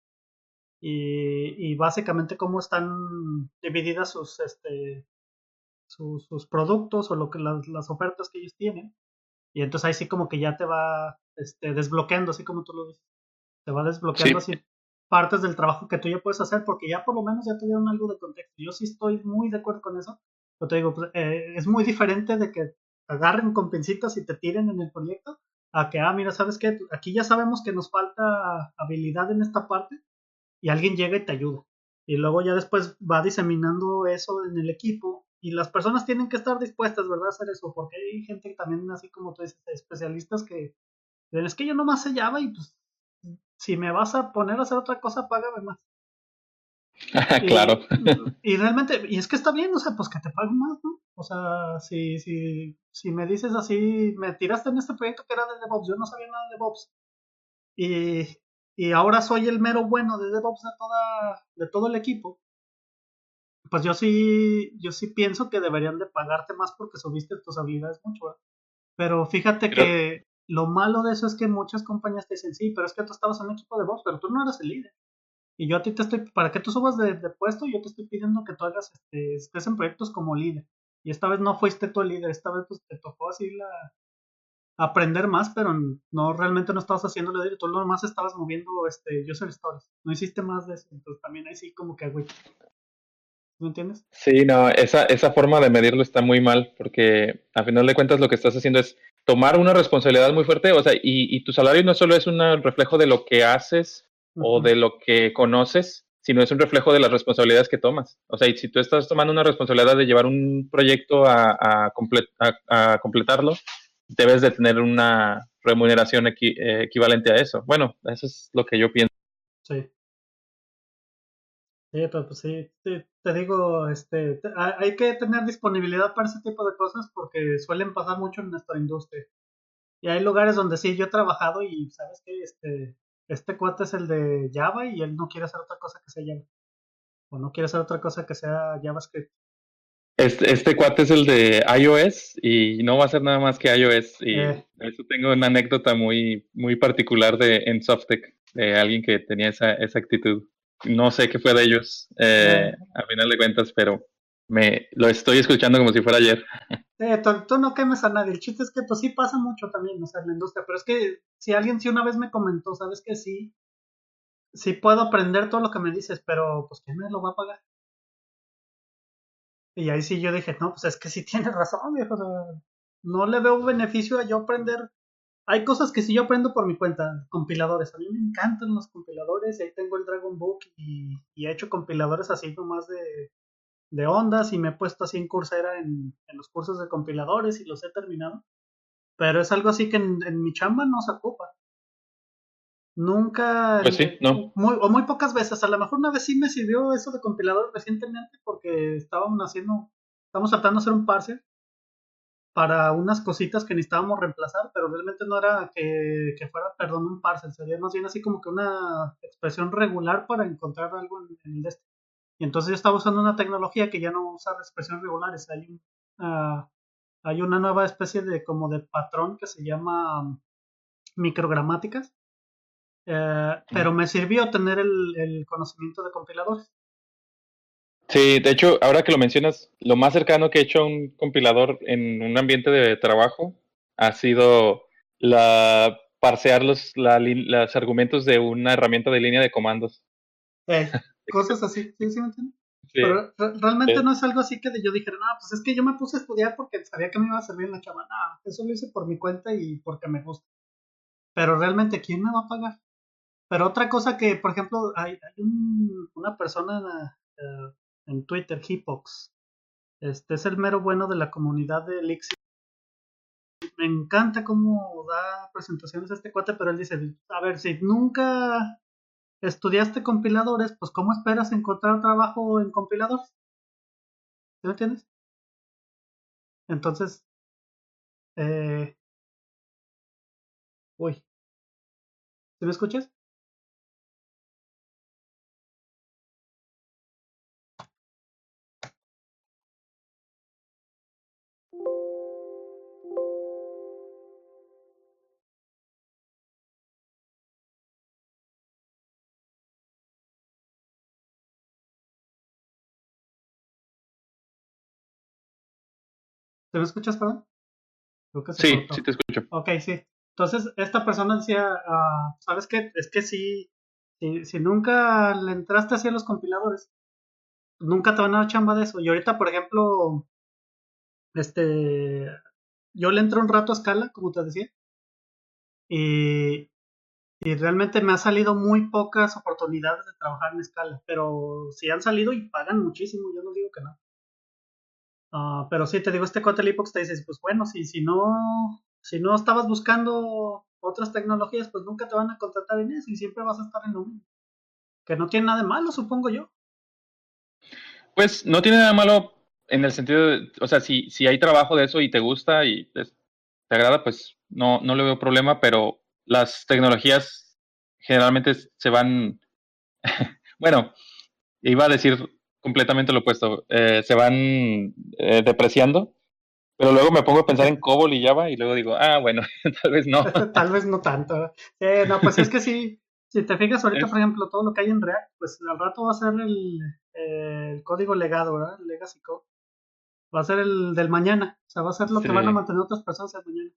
y, y básicamente cómo están divididas sus, este, sus, sus productos o lo que las, las ofertas que ellos tienen. Y entonces ahí sí como que ya te va este, desbloqueando, así como tú lo dices te va desbloqueando así partes del trabajo que tú ya puedes hacer porque ya por lo menos ya te dieron algo de contexto. Yo sí estoy muy de acuerdo con eso. Pero te digo, pues, eh, es muy diferente de que agarren con pincitas y te tiren en el proyecto a que, ah, mira, ¿sabes qué? Aquí ya sabemos que nos falta habilidad en esta parte y alguien llega y te ayuda. Y luego ya después va diseminando eso en el equipo y las personas tienen que estar dispuestas, ¿verdad? A hacer eso porque hay gente también, así como tú dices, especialistas que es que yo nomás se llama y pues si me vas a poner a hacer otra cosa, págame más. claro. Y, realmente, y es que está bien, o sea, pues que te paguen más, ¿no? O sea, si, si, si me dices así, me tiraste en este proyecto que era de DevOps, yo no sabía nada de DevOps. Y, y ahora soy el mero bueno de DevOps de, toda, de todo el equipo. Pues yo sí, yo sí pienso que deberían de pagarte más porque subiste tus habilidades mucho, Pero fíjate que lo malo de eso es que muchas compañías te dicen, sí, pero es que tú estabas en un equipo de voz, pero tú no eras el líder. Y yo a ti te estoy, para que tú subas de, puesto, yo te estoy pidiendo que tú hagas, este, estés en proyectos como líder. Y esta vez no fuiste tú el líder, esta vez pues te tocó así la, aprender más, pero no, realmente no estabas haciendo líder, tú nomás estabas moviendo, este, user stories. No hiciste más de eso, entonces también ahí sí como que, güey, ¿Me entiendes? Sí, no, esa, esa forma de medirlo está muy mal, porque a final de cuentas lo que estás haciendo es tomar una responsabilidad muy fuerte, o sea, y, tu salario no solo es un reflejo de lo que haces o de lo que conoces, sino es un reflejo de las responsabilidades que tomas. O sea, y si tú estás tomando una responsabilidad de llevar un proyecto a, a, completarlo, debes de tener una remuneración eh, equivalente a eso. Bueno, eso es lo que yo pienso. Sí. Sí, pero pues sí, te digo, este, hay que tener disponibilidad para ese tipo de cosas porque suelen pasar mucho en nuestra industria. Y hay lugares donde sí, yo he trabajado y sabes que este, este cuate es el de Java y él no quiere hacer otra cosa que sea Java. O no quiere hacer otra cosa que sea JavaScript. Este, este cuate es el de iOS y no va a ser nada más que iOS. Y eh. eso tengo una anécdota muy, muy particular de en Softec, de alguien que tenía esa, esa actitud no sé qué fue de ellos eh, a final de cuentas, pero me lo estoy escuchando como si fuera ayer. tú, no quemes a nadie. El chiste es que pues sí pasa mucho también, o sea, en la industria. Pero es que si alguien sí una vez me comentó, sabes que sí, sí puedo aprender todo lo que me dices, pero pues ¿quién me lo va a pagar? Y ahí sí yo dije, no, pues es que sí tienes razón, viejo. No le veo beneficio a yo aprender hay cosas que sí yo aprendo por mi cuenta, compiladores. A mí me encantan los compiladores y ahí tengo el Dragon Book y, he hecho compiladores así nomás de, de ondas y me he puesto así en Coursera en, en, los cursos de compiladores y los he terminado. Pero es algo así que en, mi chamba no se ocupa. Nunca. Pues sí, no. Muy, o muy pocas veces. A lo mejor una vez sí me sirvió eso de compilador recientemente porque estábamos haciendo. Estamos tratando de hacer un parser para unas cositas que necesitábamos reemplazar, pero realmente no era que, fuera, perdón, un parcel, sería más bien así como que una expresión regular para encontrar algo en, el este. Y entonces yo estaba usando una tecnología que ya no usa expresiones regulares, hay, uh, hay una nueva especie de como de patrón que se llama microgramáticas, eh, pero me sirvió tener el conocimiento de compiladores. Sí, de hecho, ahora que lo mencionas, lo más cercano que he hecho a un compilador en un ambiente de trabajo ha sido la parsear los, argumentos de una herramienta de línea de comandos. Eh, cosas así, ¿sí, sí me entiendes? Pero realmente no es algo así que de yo dijera, no, pues es que yo me puse a estudiar porque sabía que me iba a servir en la chava. No, eso lo hice por mi cuenta y porque me gusta. Pero realmente, ¿quién me va a pagar? Pero otra cosa que, por ejemplo, hay, hay un, una persona uh, en Twitter, Hipox. Este es el mero bueno de la comunidad de Elixir. Me encanta cómo da presentaciones a este cuate, pero él dice, a ver, si nunca estudiaste compiladores, pues ¿cómo esperas encontrar trabajo en compiladores? ¿Sí me entiendes? Entonces, eh... uy, ¿sí me escuchas? ¿Te me escuchas, perdón? sí, sí te escucho. Ok, sí. Entonces, esta persona decía, uh, ¿sabes qué? Es que si, si, si, nunca le entraste así a los compiladores, nunca te van a dar chamba de eso. Y ahorita, por ejemplo, este, yo le entro un rato a escala, como te decía, y, y realmente me ha salido muy pocas oportunidades de trabajar en escala, pero si han salido y pagan muchísimo, yo no digo que no. Uh, pero sí, te digo, este cuate Lipox te dice, pues bueno, si, si no si no estabas buscando otras tecnologías, pues nunca te van a contratar en eso y siempre vas a estar en lo mismo. Que no tiene nada de malo, supongo yo. Pues no tiene nada malo en el sentido de, o sea, si, si hay trabajo de eso y te gusta y te, te agrada, pues no, no le veo problema, pero las tecnologías generalmente se van, bueno, iba a decir completamente lo opuesto. Eh, se van eh, depreciando, pero luego me pongo a pensar en COBOL y Java y luego digo, ah, bueno, tal vez no. tal vez no tanto. Eh, no, pues es que sí, si te fijas ahorita, por ejemplo, todo lo que hay en React, pues al rato va a ser el, el código legado, ¿verdad? El legacy code. Va a ser el del mañana. O sea, va a ser lo que van a mantener otras personas el mañana.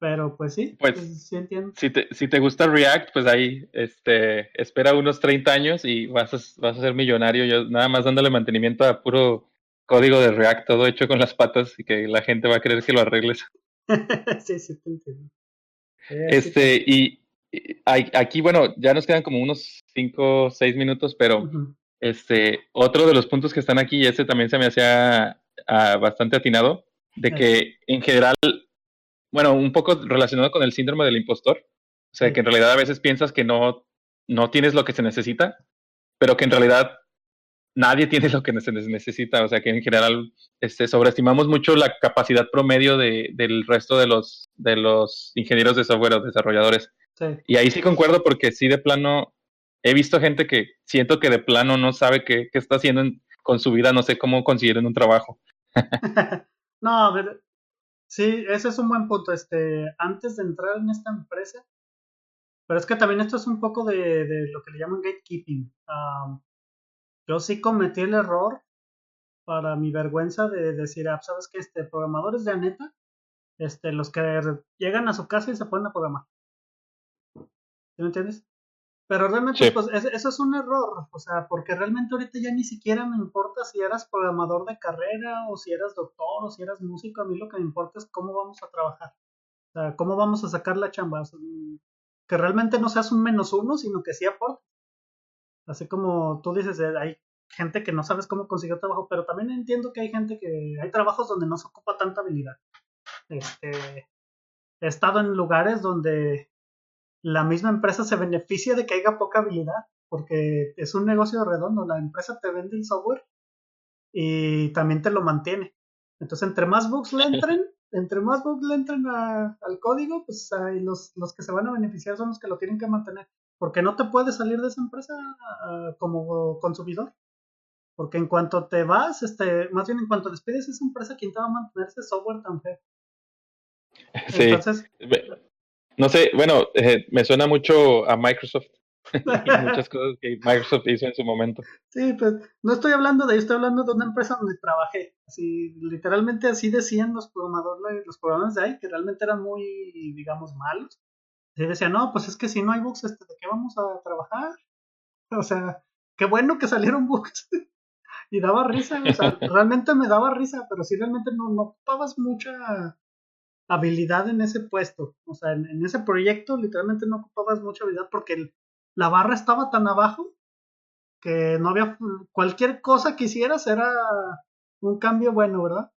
Pero pues sí, pues, pues, sí entiendo. Si te, si te gusta React, pues ahí este, espera unos 30 años y vas a, vas a ser millonario. Yo nada más dándole mantenimiento a puro código de React, todo hecho con las patas y que la gente va a creer que lo arregles. sí, sí, te entiendo. Este, y, aquí, bueno, ya nos quedan como unos 5 o 6 minutos, pero este, otro de los puntos que están aquí, y ese también se me hacía ah, bastante atinado, de que en general bueno, un poco relacionado con el síndrome del impostor. O sea, que en realidad a veces piensas que no, no tienes lo que se necesita, pero que en realidad nadie tiene lo que se necesita. O sea, que en general este, sobreestimamos mucho la capacidad promedio de, del resto de los, de los ingenieros de software o desarrolladores. Y ahí sí concuerdo porque sí de plano he visto gente que siento que de plano no sabe qué, qué está haciendo con su vida, no sé cómo consiguieron un trabajo. no, pero Sí, ese es un buen punto. Este, antes de entrar en esta empresa, pero es que también esto es un poco de, de lo que le llaman gatekeeping. yo sí cometí el error, para mi vergüenza, de decir, ah, sabes que este, programadores de neta, este, los que llegan a su casa y se ponen a programar. ¿Sí me entiendes? Pero realmente, pues, eso es un error, o sea, porque realmente ahorita ya ni siquiera me importa si eras programador de carrera o si eras doctor o si eras músico, a mí lo que me importa es cómo vamos a trabajar, o sea, cómo vamos a sacar la chamba, que realmente no seas un menos uno, sino que sí aporte. Así como tú dices, eh, hay gente que no sabes cómo consiguió trabajo, pero también entiendo que hay gente que hay trabajos donde no se ocupa tanta habilidad. Este, he estado en lugares donde la misma empresa se beneficia de que haya poca habilidad, porque es un negocio redondo, la empresa te vende el software y también te lo mantiene. Entonces, entre más bugs le entren, entre más bugs le entren al código, pues los, los que se van a beneficiar son los que lo tienen que mantener. Porque no te puedes salir de esa empresa ah, como consumidor. Porque en cuanto te vas, este, más bien en cuanto despides esa empresa, ¿quién te va a mantener ese software tan feo? Sí. Entonces, no sé, bueno, eh, me suena mucho a Microsoft. y muchas cosas que Microsoft hizo en su momento. Sí, pues no estoy hablando de ahí, estoy hablando de una empresa donde trabajé. Así, literalmente así decían los programadores, los programadores de ahí, que realmente eran muy, digamos, malos. Y decían, no, pues es que si no hay bugs, este, ¿de qué vamos a trabajar? O sea, qué bueno que salieron bugs. y daba risa, o sea, realmente me daba risa, pero sí realmente no, no ocupabas mucha habilidad en ese puesto. O sea, en, ese proyecto literalmente no ocupabas mucha habilidad porque la barra estaba tan abajo que no había cualquier cosa que hicieras era un cambio bueno, ¿verdad?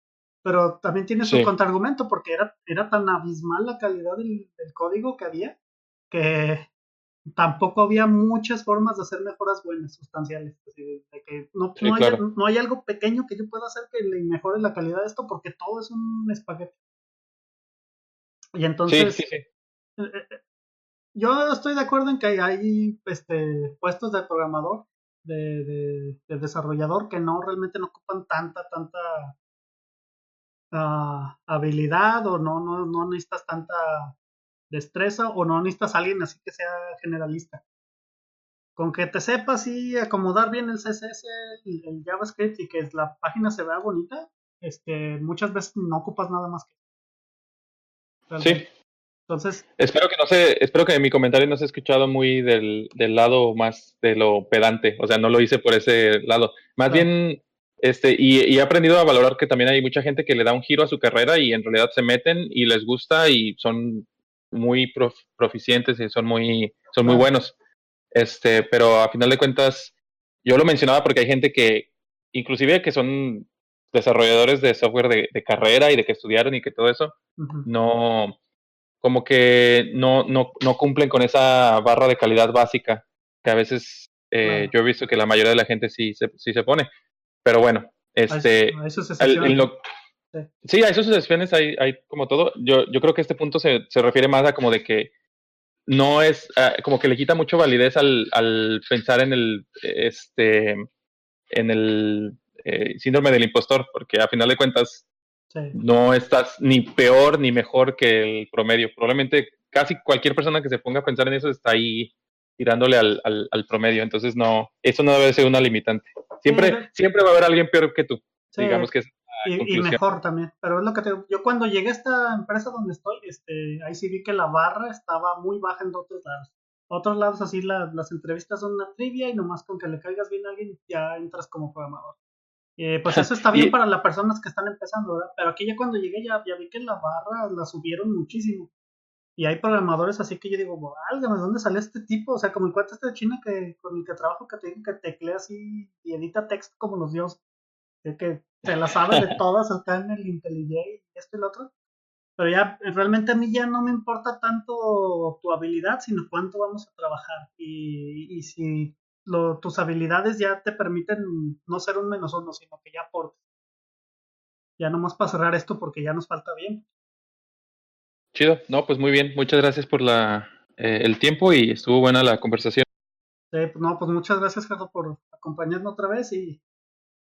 Pero también tiene su contraargumento porque era, era tan abismal la calidad del, código que había que tampoco había muchas formas de hacer mejoras buenas, sustanciales. De que no, hay, no, hay, algo pequeño que yo pueda hacer que le mejore la calidad de esto porque todo es un espagueti. Y entonces, eh, eh, eh, yo estoy de acuerdo en que hay este, puestos de programador, de, de, desarrollador, que no realmente no ocupan tanta, tanta ah, habilidad o no, no, no necesitas tanta destreza o no necesitas alguien así que sea generalista. Con que te sepas y acomodar bien el CSS, el, el JavaScript y que la página se vea bonita, este, muchas veces no ocupas nada más que Sí. Entonces. Espero que no se, espero que mi comentario no se ha escuchado muy del, del, lado más de lo pedante. O sea, no lo hice por ese lado. Más bien, este, y, y, he aprendido a valorar que también hay mucha gente que le da un giro a su carrera y en realidad se meten y les gusta y son muy proficientes y son muy, son muy buenos. Este, pero a final de cuentas, yo lo mencionaba porque hay gente que, inclusive que son desarrolladores de software de, carrera y de que estudiaron y que todo eso, no, como que no, no, no cumplen con esa barra de calidad básica que a veces eh, yo he visto que la mayoría de la gente sí se, sí se pone. Pero bueno, este... sí. hay sus excepciones, hay, hay como todo. Yo, yo creo que este punto se, se refiere más a como de que no es, ah, como que le quita mucho validez al, al pensar en el, este, en el eh, síndrome del impostor, porque a final de cuentas no estás ni peor ni mejor que el promedio. Probablemente casi cualquier persona que se ponga a pensar en eso está ahí tirándole al, al, promedio. Entonces no, eso no debe ser una limitante. Siempre, siempre va a haber alguien peor que tú. Digamos que y, mejor también. Pero es lo que te Yo cuando llegué a esta empresa donde estoy, este, ahí sí vi que la barra estaba muy baja en otros lados. Otros lados así las entrevistas son una trivia y nomás con que le caigas bien a alguien ya entras como programador. Eh, pues eso está bien para las personas que están empezando, ¿verdad? Pero aquí ya cuando llegué ya, ya vi que la barra la subieron muchísimo. Y hay programadores así que yo digo, válgame, ¿dónde salió este tipo? O sea, como el cuate este de China que, con el que trabajo que te digo que teclea así y edita texto como los dioses. Que se la sabe de todas acá en el IntelliJ y esto y lo otro. Pero ya, realmente a mí ya no me importa tanto tu habilidad, sino cuánto vamos a trabajar. Y, y si tus habilidades ya te permiten no ser un menos uno, sino que ya aportes. Ya nomás para cerrar esto porque ya nos falta bien. Chido, no, pues muy bien, muchas gracias por la, eh, el tiempo y estuvo buena la conversación. Pues no, pues muchas gracias, Gerardo, por acompañarme otra vez y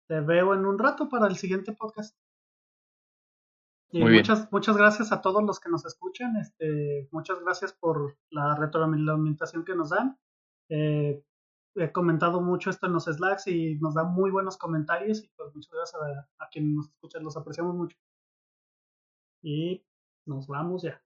te veo en un rato para el siguiente podcast. Y muchas, muchas gracias a todos los que nos escuchan. Este, muchas gracias por la retroalimentación que nos dan. Eh, he comentado mucho esto en los Slacks y nos da muy buenos comentarios y pues muchas gracias a, a quienes nos escuchan, los apreciamos mucho. Y nos vamos ya.